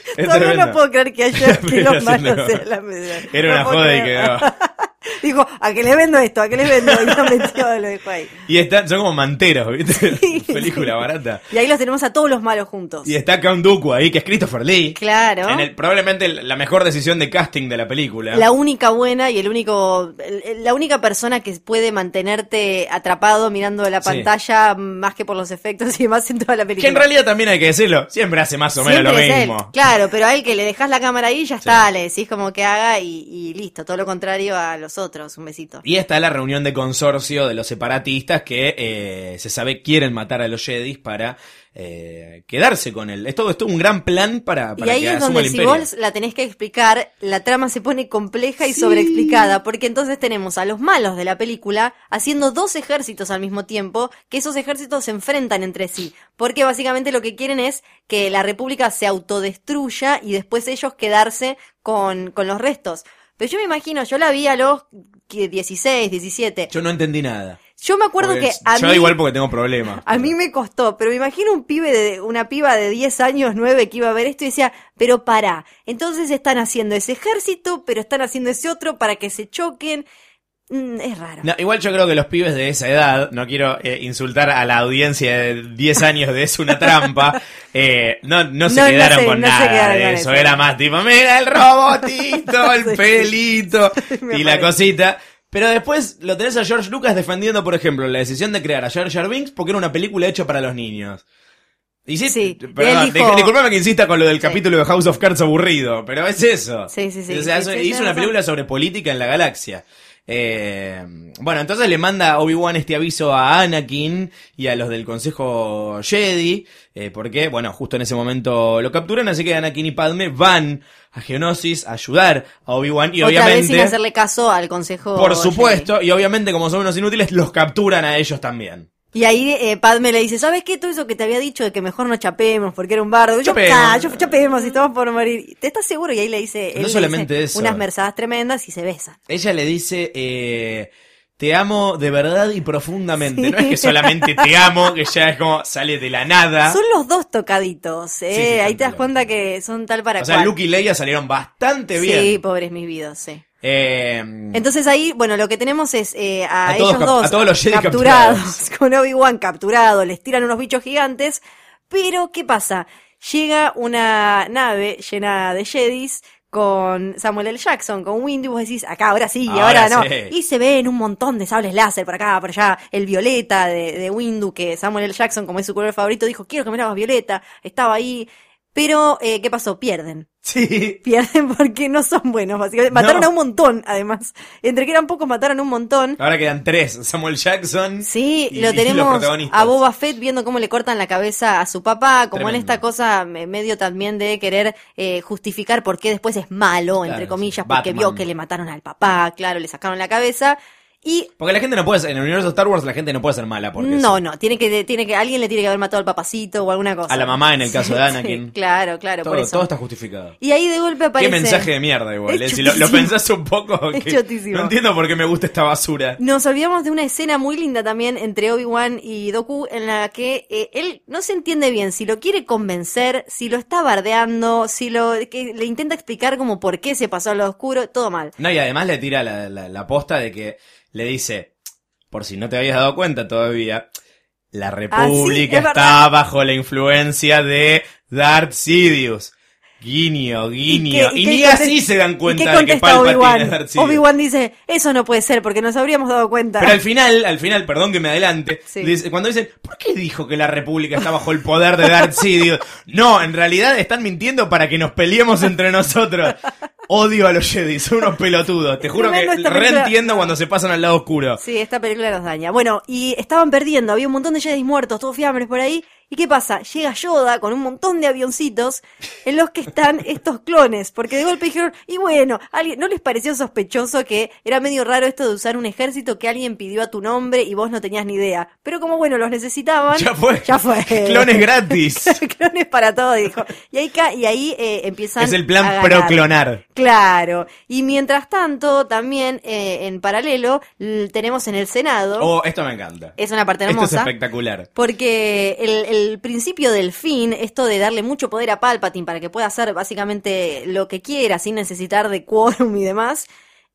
Es Todavía no puedo creer que haya que los malos la medida. Era No una puedo joda y creer. Dijo, a que le vendo esto, a que le vendo. Y lo metió, lo dejó ahí. Y están, son como manteros, ¿viste? Sí, Película sí. barata. Y ahí los tenemos a todos los malos juntos. Y está Count Dooku ahí, que es Christopher Lee. Claro. En el, probablemente la mejor decisión de casting de la película. La única buena y el único, la única persona que puede mantenerte atrapado mirando la Sí. pantalla más que por los efectos y demás en toda la película. Que en realidad también hay que decirlo, siempre hace más o menos lo él. mismo. Claro, pero a él que le dejas la cámara ahí ya está, le decís como que haga y, y listo, todo lo contrario a los otros, un besito. Y está la reunión de consorcio de los separatistas que eh, se sabe quieren matar a los Jedis para eh, quedarse con él. Es todo esto un gran plan para, Y para ahí que es donde el si imperio. vos la tenés que explicar, la trama se pone compleja y sobreexplicada, porque entonces tenemos a los malos de la película haciendo dos ejércitos al mismo tiempo, que esos ejércitos se enfrentan entre sí, porque básicamente lo que quieren es que la república se autodestruya y después ellos quedarse con, con los restos. Pero yo me imagino, yo la vi a los que 16, 17. Yo no entendí nada. Yo me acuerdo Porque que a yo mí... igual porque tengo problemas. A mí me costó, pero me imagino un pibe de, una piba de 10 años, 9 que iba a ver esto y decía, pero pará, entonces están haciendo ese ejército, pero están haciendo ese otro para que se choquen. Mm, es raro. No, igual yo creo que los pibes de esa edad, no quiero eh, insultar a la audiencia de 10 años de Es una trampa, eh, no, no se No, quedaron se- con nada quedaron de con eso. eso. Era más tipo, mira el robotito, el Sí. pelito y la cosita. Pero después lo tenés a George Lucas defendiendo, por ejemplo, la decisión de crear a Jar Binks porque era una película hecha para los niños. Y sí, perdón, dijo- di- disculpame que insista con lo del capítulo de House of Cards aburrido, pero es eso. Sí, sí, sí, O sea, sí, hizo- una razón. película sobre política en la galaxia. Eh, bueno, entonces le manda Obi-Wan este aviso a Anakin y a los del Consejo Jedi, eh, porque, bueno, justo en ese momento lo capturan, así que Anakin y Padme van a Geonosis a ayudar a Obi-Wan y Otra vez sin obviamente, hacerle caso al consejo. por Jedi. supuesto, y obviamente como son unos inútiles, los capturan a ellos también. Y ahí eh, Padme le dice, ¿sabes qué? Todo eso que te había dicho de que mejor no chapemos porque era un bardo. Yo, Chapemos. "Ah, yo chapemos y estamos por morir. ¿Te estás seguro? Y ahí le dice, No él solamente dice eso. unas merzadas tremendas y se besan. Ella le dice, eh, te amo de verdad y profundamente. No es que solamente te amo, que ya es como sale de la nada. Son los dos tocaditos, ¿eh? Sí, sí, ahí te das cuenta que son tal para o sea, cual. Luke y Leia salieron bastante bien. Sí, pobres mis vidas, sí. Eh, Entonces ahí, bueno, lo que tenemos es eh, a, A ellos dos a todos los Jedi capturados, capturados. con Obi-Wan capturado, les tiran unos bichos gigantes, pero ¿qué pasa? llega una nave llena de Jedis con Samuel L. Jackson, con Windu, y vos decís, acá, ahora sí, y Ahora ahora, no. sí. Y se ven un montón de sables láser por acá, por allá, el violeta de, de Windu, que Samuel L. Jackson, como es su color favorito, dijo, quiero que me lo hagas violeta, estaba ahí. Pero, eh, ¿qué pasó? Pierden. Sí. Pierden porque no son buenos, básicamente. Mataron No. a un montón, además. Entre que eran pocos, mataron un montón. Ahora quedan tres. Samuel Jackson. Sí, y- lo y los tenemos protagonistas. a Boba Fett viendo cómo le cortan la cabeza a su papá, como en esta cosa me- medio también de querer eh, justificar por qué después es malo, entre Claro, comillas, porque Batman. vio que le mataron al papá, claro, le sacaron la cabeza. Y Porque la gente no puede ser, en el universo de Star Wars la gente no puede ser mala porque no, sí. no, tiene que, tiene que, alguien le tiene que haber matado al papacito o alguna cosa. A la mamá en el caso de Sí, Anakin. claro, claro, todo, por eso. todo está justificado. Y ahí de golpe aparece. Qué mensaje de mierda igual, eh. Si lo, lo pensás un poco, Es que chotísimo. no entiendo por qué me gusta esta basura. Nos olvidamos de una escena muy linda también entre Obi-Wan y Doku en la que eh, él no se entiende bien si lo quiere convencer, si lo está bardeando, si lo que le intenta explicar como por qué se pasó a lo oscuro, todo mal. No, y además le tira la, la, la posta de que le dice, por si no te habías dado cuenta todavía, la República Ah, es está verdad. bajo la influencia de Darth Sidious. Guiño, guiño. Y, qué ni así se dan ¿y cuenta de que Palpatine es? Darth Sidious. Obi-Wan dice, eso no puede ser porque nos habríamos dado cuenta. Pero al final, al final, perdón que me adelante, Sí. dice- cuando dicen, ¿por qué dijo que la República está bajo el poder de Darth Sidious? No, en realidad están mintiendo para que nos peleemos entre nosotros. Odio a los Jedi, son unos pelotudos. Te juro que película. reentiendo cuando se pasan al lado oscuro. Sí, esta película los daña. Bueno, y estaban perdiendo, había un montón de Jedi muertos, todos fiambres por ahí. ¿Y qué pasa? Llega Yoda con un montón de avioncitos en los que están estos clones, porque de golpe dijeron, y bueno, ¿alguien, ¿no les pareció sospechoso que era medio raro esto de usar un ejército que alguien pidió a tu nombre y vos no tenías ni idea? Pero como bueno, los necesitaban. Ya fue. Ya fue. Clones gratis. clones para todo, dijo. Y ahí, y ahí eh, empiezan Es el a plan proclonar. Claro. Y mientras tanto, también eh, en paralelo, tenemos en el Senado. Oh, esto me encanta. Es una parte Esto es hermosa. espectacular. Porque el, el principio del fin, esto de darle mucho poder a Palpatine para que pueda hacer básicamente lo que quiera sin necesitar de quórum y demás,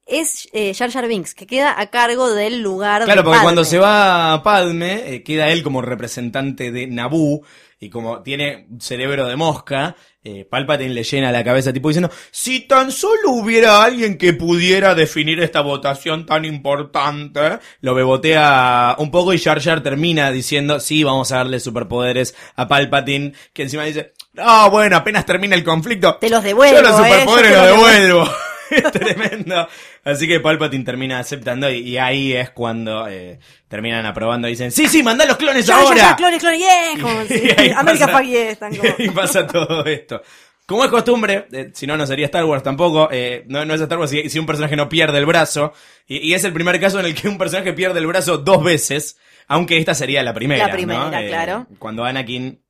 es eh, Jar Jar Binks, que queda a cargo del lugar Claro, de porque cuando se va Padme, eh, queda él como representante de Naboo, y como tiene cerebro de mosca, eh, Palpatine le llena la cabeza tipo diciendo, si tan solo hubiera alguien que pudiera definir esta votación tan importante, lo bebotea un poco y Jar Jar termina diciendo, sí, vamos a darle superpoderes a Palpatine, que encima dice, ah, bueno, apenas termina el conflicto, Te los devuelvo, yo los eh, superpoderes yo los devuelvo. Es tremendo. Así que Palpatine termina aceptando y, y ahí es cuando eh, terminan aprobando y dicen, sí, sí, mandá los clones Ya, ya, ahora. ya, clones, clones, yeah, como Y America pasa- están como- y pasa todo esto. Como es costumbre, eh, si no, no sería Star Wars tampoco, eh, no, no es Star Wars si, si un personaje no pierde el brazo, y, y es el primer caso en el que un personaje pierde el brazo dos veces, aunque esta sería la primera. La primera, ¿no? Claro. Cuando Anakin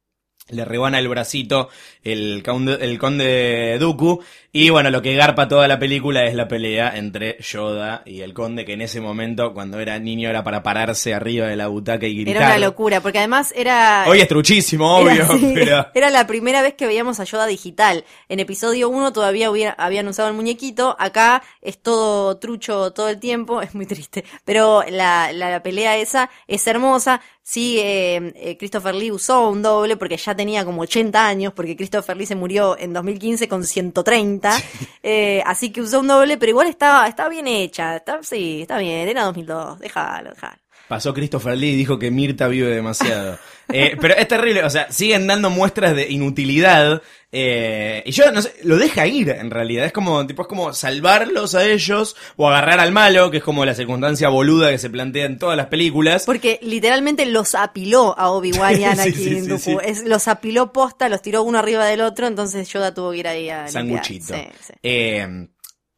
le rebana el bracito el conde, el conde Dooku. Y bueno, lo que garpa toda la película es la pelea entre Yoda y el conde, que en ese momento, cuando era niño, era para pararse arriba de la butaca y gritar. Era una locura, porque además era... Hoy es truchísimo, obvio, Era, sí, pero... era la primera vez que veíamos a Yoda digital. En episodio 1 todavía hubiera- habían usado el muñequito. Acá es todo trucho todo el tiempo. Es muy triste. Pero la, la, la pelea esa es hermosa. Sí, eh, eh, Christopher Lee usó un doble porque ya tenía como 80 años, porque Christopher Lee se murió en 2015 con 130. Eh, así que usó un doble, pero igual estaba, estaba bien hecha. Está, sí, está bien. Era 2002. Déjalo, déjalo. Pasó Christopher Lee y dijo que Mirta vive demasiado. Eh, pero es terrible, o sea, siguen dando muestras de inutilidad. eh, y yo no sé, lo deja ir en realidad. Es como, tipo, es como salvarlos a ellos o agarrar al malo, que es como la circunstancia boluda que se plantea en todas las películas. Porque literalmente los apiló a Obi-Wan y Anakin sí, sí, Dooku. sí. Es, los apiló posta, los tiró uno arriba del otro, entonces Yoda tuvo que ir ahí a. Sanguchito. Sí, sí. Eh,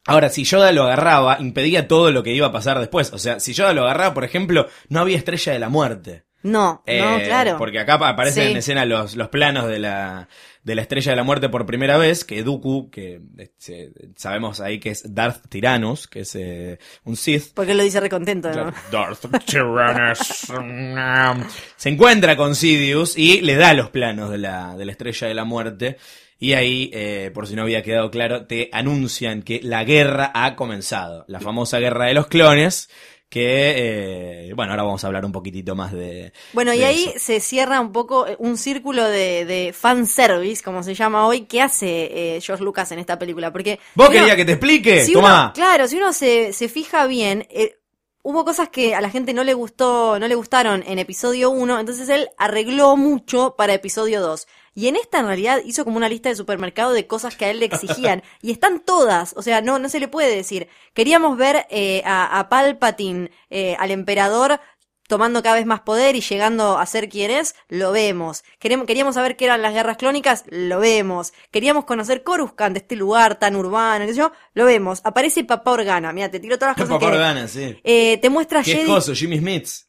ahora, si Yoda lo agarraba, impedía todo lo que iba a pasar después. O sea, si Yoda lo agarraba, por ejemplo, no había estrella de la muerte. No, no, Eh, claro. Porque acá pa- aparecen Sí. en escena los, los planos de la, de la estrella de la muerte por primera vez, que Dooku, que este, sabemos ahí que es Darth Tyrannus, que es eh, un Sith. Porque él lo dice recontento, ¿no? Darth Tyrannus. Se encuentra con Sidious y le da los planos de la, de la estrella de la muerte. Y ahí, eh, por si no había quedado claro, te anuncian que la guerra ha comenzado. La famosa guerra de los clones, que, eh, bueno, ahora vamos a hablar un poquitito más de... Bueno, y ahí eso. se cierra un poco eh, un círculo de, de fanservice, como se llama hoy, que hace eh, George Lucas en esta película. Porque ¿Vos uno- querías que te explique? si Tomá. uno- claro, si uno se, se fija bien, eh, hubo cosas que a la gente no le gustó, no le gustaron en episodio 1, entonces él arregló mucho para episodio 2. Y en esta en realidad hizo como una lista de supermercado de cosas que a él le exigían. y están todas, o sea, no, no se le puede decir. Queríamos ver eh, a, a Palpatine, eh, al emperador, tomando cada vez más poder y llegando a ser quien es, lo vemos. Queremos, queríamos saber qué eran las guerras clónicas, lo vemos. Queríamos conocer Coruscant, este lugar tan urbano, qué sé yo, lo vemos. Aparece Papá Organa, mira, te tiro todas las cosas Papá que... Organa, sí. Eh, te muestra ¿Qué es coso? Jimmy Smiths.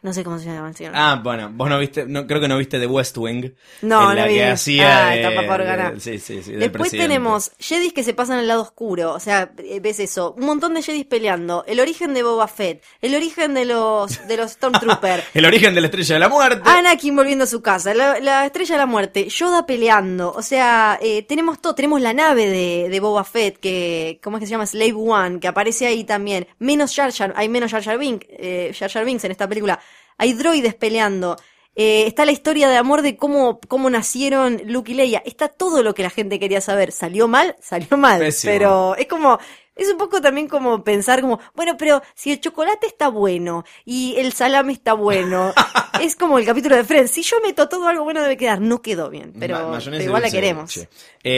No sé cómo se llama el señor. Ah, bueno, vos no viste, no, creo que no viste The West Wing. No, en la no vi. que hacía Ah, de- está Papá Organa. de- sí, sí, sí, Después tenemos Jedis que se pasan al lado oscuro, o sea, eh, ves eso, un montón de Jedis peleando, el origen de Boba Fett, el origen de los de los Stormtroopers, El origen de la estrella de la muerte. Anakin volviendo a su casa, la, la estrella de la muerte, Yoda peleando, o sea, eh, tenemos todo, tenemos la nave de, de Boba Fett, que, ¿cómo es que se llama? Slave One, que aparece ahí también, menos Jar Jar, hay menos Jar Jar, Bink, eh, Jar Jar Binks en esta película, hay droides peleando, eh, está la historia de amor de cómo, cómo nacieron Luke y Leia, está todo lo que la gente quería saber, ¿salió mal? Salió mal, Pésimo. pero es como... Es un poco también como pensar como, bueno, pero si el chocolate está bueno y el salame está bueno, es como el capítulo de Friends. Si yo meto todo algo bueno debe quedar. No quedó bien, pero, Ma- pero mayonesa igual la queremos.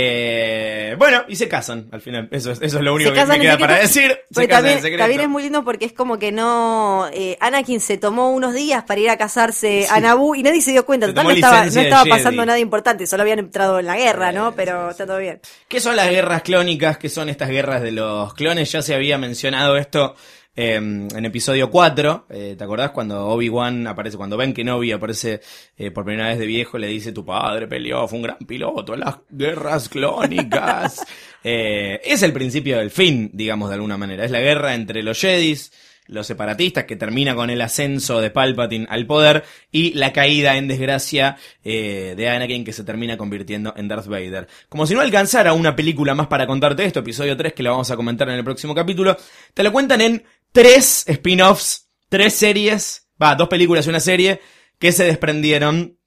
Eh, bueno, y se casan al final. Eso es, eso es lo único Se que me queda secreto, para decir. Se casan también, también es muy lindo porque es como que no. eh, Anakin se tomó unos días para ir a casarse a Naboo y nadie se dio cuenta. Se Total, no estaba, no estaba pasando nada importante, solo habían entrado en la guerra, ¿no? Sí, Pero está todo bien. ¿Qué son las guerras clónicas? ¿Qué son estas guerras de los clones? Ya se había mencionado esto eh, en episodio 4. Eh, ¿Te acordás cuando Obi-Wan aparece, cuando Ben Kenobi aparece eh, por primera vez de viejo, le dice, tu padre peleó, fue un gran piloto en las guerras clónicas? Eh, es el principio del fin, digamos de alguna manera. Es la guerra entre los Jedis, los separatistas, que termina con el ascenso de Palpatine al poder, y la caída en desgracia eh, de Anakin, que se termina convirtiendo en Darth Vader. Como si no alcanzara una película más para contarte esto, episodio 3, que lo vamos a comentar en el próximo capítulo, te lo cuentan en tres spin-offs, tres series, va, dos películas y una serie, que se desprendieron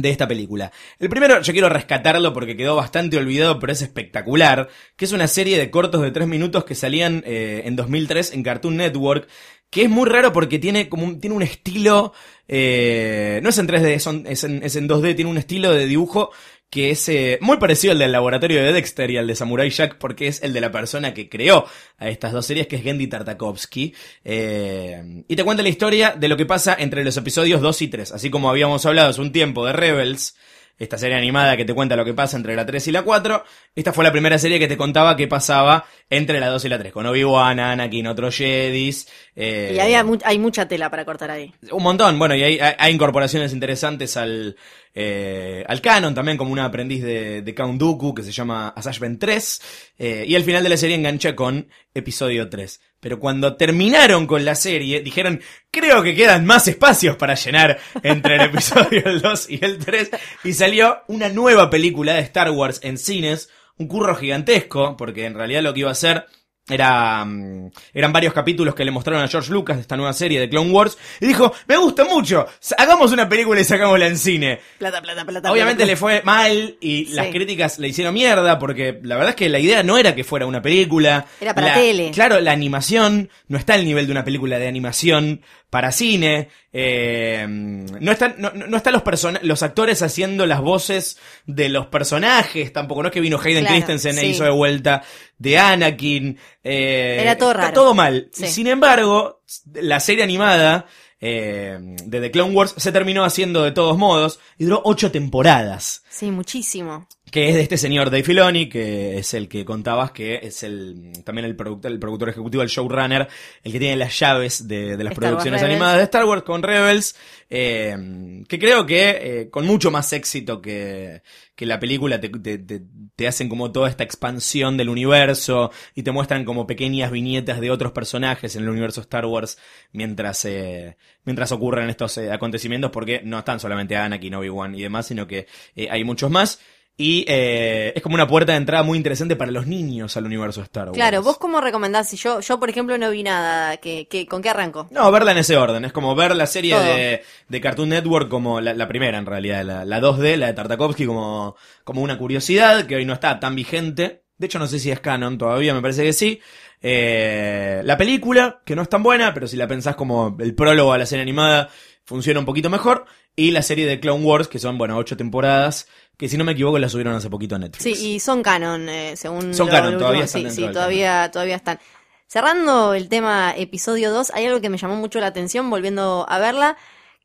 de esta película. El primero, yo quiero rescatarlo porque quedó bastante olvidado, pero es espectacular, que es una serie de cortos de tres minutos que salían eh, en 2003 en Cartoon Network, que es muy raro porque tiene como un, tiene un estilo, eh, no es en 3D, son- es, en, es en 2D, tiene un estilo de dibujo que es eh, muy parecido al del laboratorio de Dexter y al de Samurai Jack porque es el de la persona que creó a estas dos series que es Gendy Tartakovsky. Eh, y te cuenta la historia de lo que pasa entre los episodios 2 y 3 así como habíamos hablado hace un tiempo de Rebels esta serie animada que te cuenta lo que pasa entre la 3 y la 4. Esta fue la primera serie que te contaba qué pasaba entre la 2 y la 3, con Obi-Wan, Anakin, otros Jedis. eh, Y había mu- hay mucha tela para cortar ahí. un montón, bueno, y hay, incorporaciones interesantes al, eh, al canon, también como un aprendiz de, de Count Dooku que se llama Asajj Ventress, eh, y al final de la serie engancha con episodio 3. Pero cuando terminaron con la serie, dijeron, creo que quedan más espacios para llenar entre el episodio el 2 y el 3, y salió una nueva película de Star Wars en cines, un curro gigantesco, porque en realidad lo que iba a ser era, mm, eran varios capítulos que le mostraron a George Lucas de esta nueva serie de Clone Wars y dijo, me gusta mucho, hagamos una película y sacámosla en cine. Plata, plata, plata. Obviamente plata. le fue mal y las críticas le hicieron mierda porque la verdad es que la idea no era que fuera una película. Era para La- tele. Claro, la animación no está al nivel de una película de animación para cine. eh, no están, no, no están los persona- los actores haciendo las voces de los personajes tampoco. No es que vino Hayden Claro, Christensen e sí. hizo de vuelta de Anakin. eh, Era todo está raro. todo mal. Sí. Sin embargo, la serie animada eh, de The Clone Wars se terminó haciendo de todos modos y duró ocho temporadas. Sí, muchísimo. Que es de este señor Dave Filoni, que es el que contabas que es el también el productor, el productor ejecutivo, el showrunner, el que tiene las llaves de, de las Star Wars producciones Rebels. animadas de Star Wars con Rebels, eh, que creo que eh, con mucho más éxito que, que la película te, te- te- te hacen como toda esta expansión del universo y te muestran como pequeñas viñetas de otros personajes en el universo Star Wars mientras eh, mientras ocurren estos eh, acontecimientos porque no están solamente Anakin, Obi-Wan y demás, sino que hay muchos más. Y eh, es como una puerta de entrada muy interesante para los niños al universo Star Wars. Claro, vos cómo recomendás, si yo, yo por ejemplo no vi nada, que, que, ¿con qué arranco? No, verla en ese orden. Es como ver la serie de, de Cartoon Network como la, la primera en realidad, la, la 2D, la de Tartakovsky como, como una curiosidad que hoy no está tan vigente. De hecho no sé si es canon todavía, me parece que sí. Eh, la película, que no es tan buena, pero si la pensás como el prólogo a la serie animada, funciona un poquito mejor. Y la serie de Clone Wars, que son, bueno, ocho temporadas, que si no me equivoco la subieron hace poquito a Netflix. Sí, y son canon, eh, según Son lo- canon, todavía están Sí, sí, todavía, todavía están. Cerrando el tema episodio 2, hay algo que me llamó mucho la atención volviendo a verla,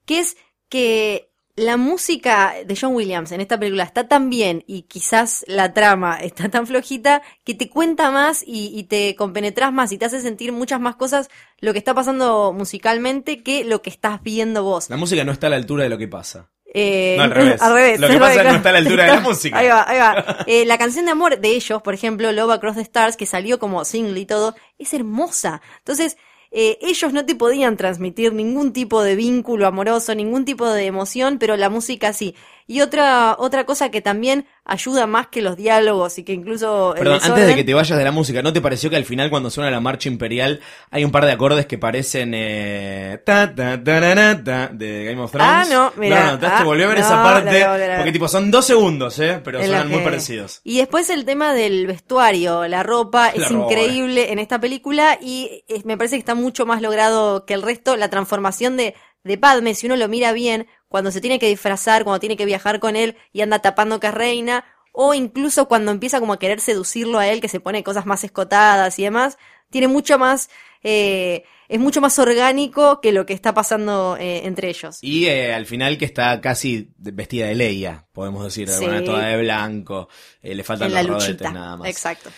que es que la música de John Williams en esta película está tan bien y quizás la trama está tan flojita que te cuenta más y, y te compenetras más y te hace sentir muchas más cosas lo que está pasando musicalmente que lo que estás viendo vos. La música no está a la altura de lo que pasa. Eh, No, al revés. Lo que es pasa es que verdad. no está a la altura de la música. Ahí va, ahí va. Eh, la canción de amor de ellos, por ejemplo, Love Across the Stars, que salió como single y todo, es hermosa. Entonces, eh, ellos no te podían transmitir ningún tipo de vínculo amoroso, ningún tipo de emoción, pero la música sí. Y otra, otra cosa que también ayuda más que los diálogos y que incluso... Perdón, antes de que te vayas de la música, ¿no te pareció que al final cuando suena la marcha imperial hay un par de acordes que parecen eh, ta, ta, tarara, ta, de Game of Thrones? Ah, no, mirá. No, no, te Ah, volví a ver no, esa parte a porque tipo son dos segundos, ¿eh? Pero en suenan muy parecidos. Y después el tema del vestuario, la ropa, La es ropa. increíble en esta película y es- me parece que está mucho más logrado que el resto. La transformación de, de Padme, si uno lo mira bien, cuando se tiene que disfrazar, cuando tiene que viajar con él y anda tapando que es reina, o incluso cuando empieza como a querer seducirlo a él, que se pone cosas más escotadas y demás, tiene mucho más, eh, es mucho más orgánico que lo que está pasando eh, entre ellos. Y eh, al final que está casi vestida de Leia, podemos decir, de alguna Sí. toda de blanco, le faltan en los rodetes luchita. nada más. Exacto.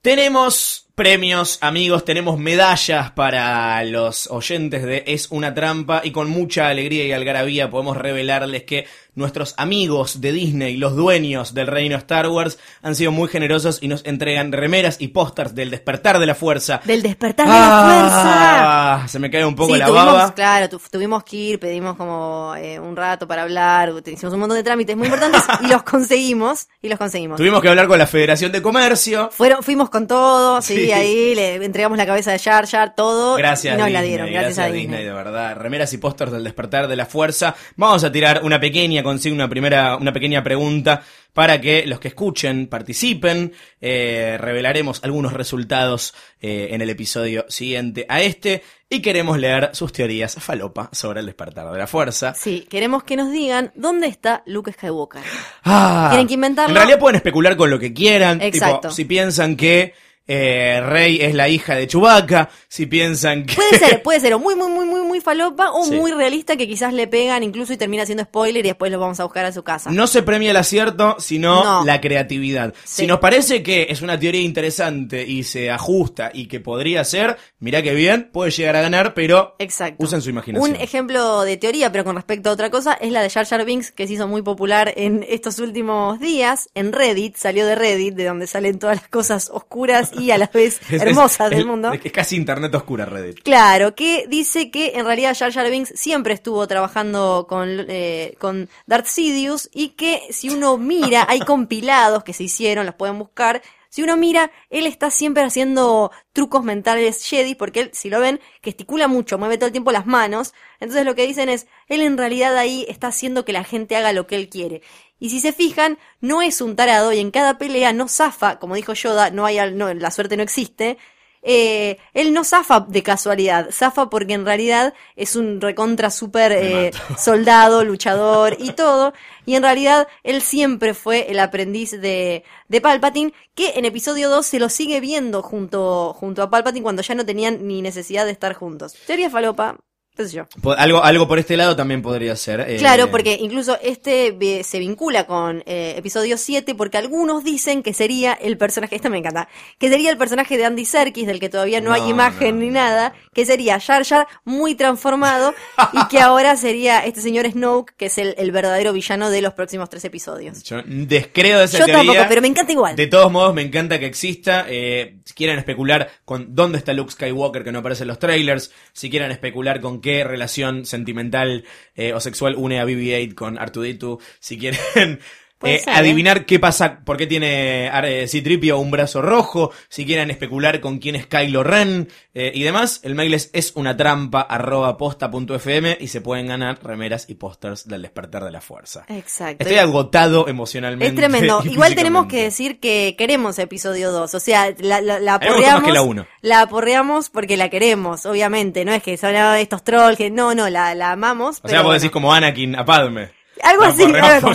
Tenemos premios, amigos, tenemos medallas para los oyentes de Es una trampa y con mucha alegría y algarabía podemos revelarles que nuestros amigos de Disney, los dueños del reino Star Wars, han sido muy generosos y nos entregan remeras y pósters del despertar de la fuerza. Del despertar de la fuerza. Ah, Se me cae un poco sí, la tuvimos, baba. claro, tu- tuvimos que ir, pedimos como eh, un rato para hablar, hicimos un montón de trámites muy importantes y los conseguimos, y los conseguimos. Tuvimos que hablar con la Federación de Comercio. Fueron, fuimos con todo, sí, Sí. Ahí le entregamos la cabeza de Jar Jar, todo. Gracias, y nos Disney, la dieron, gracias, a Disney. de verdad. Remeras y pósters del despertar de la fuerza. Vamos a tirar una pequeña consigna, una primera, una pequeña pregunta para que los que escuchen participen. Eh, revelaremos algunos resultados eh, en el episodio siguiente a este y queremos leer sus teorías falopa sobre el despertar de la fuerza. Sí, queremos que nos digan dónde está Luke Skywalker. Ah, Tienen que inventarlo. En realidad pueden especular con lo que quieran. Exacto. Tipo, si piensan que eh, Rey es la hija de Chewbacca, si piensan que... Puede ser, puede ser o muy, muy, muy, muy, muy falopa o Sí. muy realista que quizás le pegan incluso y termina siendo spoiler y después lo vamos a buscar a su casa. No se premia el acierto, sino No. la creatividad. Sí. Si nos parece que es una teoría interesante y se ajusta y que podría ser, mirá que bien, puede llegar a ganar, pero Exacto. usen su imaginación. Un ejemplo de teoría, pero con respecto a otra cosa, es la de Jar Jar Binks, que se hizo muy popular en estos últimos días. En Reddit, salió de Reddit, de donde salen todas las cosas oscuras y a la vez hermosas del mundo. Es casi internet oscura Reddit. Claro, que dice que en realidad Jar Jar Binks siempre estuvo trabajando con, eh, con Darth Sidious y que si uno mira, hay compilados que se hicieron, los pueden buscar. Si uno mira, él está siempre haciendo trucos mentales Jedi, porque él, si lo ven, gesticula mucho, mueve todo el tiempo las manos. Entonces lo que dicen es, él en realidad ahí está haciendo que la gente haga lo que él quiere. Y si se fijan, no es un tarado y en cada pelea no zafa, como dijo Yoda, no hay, al- no, la suerte no existe, eh, él no zafa de casualidad, zafa porque en realidad es un recontra super eh, soldado, luchador y todo. Y en realidad él siempre fue el aprendiz de, de Palpatine, que en episodio 2 se lo sigue viendo junto, junto a Palpatine cuando ya no tenían ni necesidad de estar juntos. Teoría falopa, sé yo. Po- Algo, algo por este lado también podría ser. eh, Claro, porque incluso este ve- se vincula con eh, episodio 7 porque algunos dicen que sería el personaje, este me encanta, que sería el personaje de Andy Serkis del que todavía no, No, hay imagen no, ni no. nada, que sería Jar Jar muy transformado y que ahora sería este señor Snoke que es el, el verdadero villano de los próximos tres episodios. Yo descreo de esa Yo teoría. tampoco, pero me encanta igual. De todos modos, me encanta que exista. Eh, si quieren especular con dónde está Luke Skywalker, que no aparece en los trailers. Si quieren especular con qué relación sentimental eh, o sexual une a BB-8 con R2D2. Si quieren eh, ser, adivinar qué pasa, por qué tiene eh, Citripio un brazo rojo, si quieren especular con quién es Kylo Ren eh, y demás. El mail es, es una trampa arroba posta punto fm y se pueden ganar remeras y pósters del despertar de la fuerza. Exacto. Estoy agotado emocionalmente. Es tremendo. Igual tenemos que decir que queremos episodio 2. O sea, la, la, la aporreamos. que la uno. La aporreamos porque la queremos, obviamente. No es que son ah, estos trolls que no, no, la, la amamos. O pero sea, vos bueno. decís como Anakin a Padme. Algo así,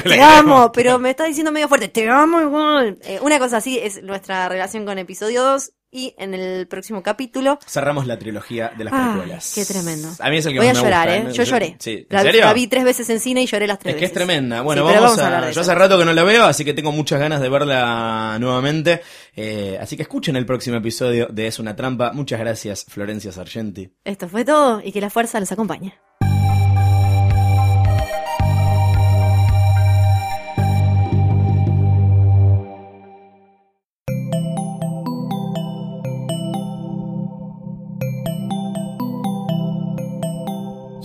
te amo, pero me está diciendo medio fuerte, te amo igual. Eh, una cosa así es nuestra relación con episodio 2 y en el próximo capítulo. Cerramos la trilogía de las Ay, precuelas. qué tremendo. A mí es el que Voy a me llorar, gusta, ¿eh? Yo lloré. Sí. ¿En La, serio? la vi tres veces en cine y lloré las tres Es que es veces. tremenda. Bueno, Sí, vamos, a Yo hace rato que no la veo, así que tengo muchas ganas de verla nuevamente. Eh, así que escuchen el próximo episodio de Es una trampa. Muchas gracias, Florencia Sargenti. Esto fue todo y que la fuerza los acompañe.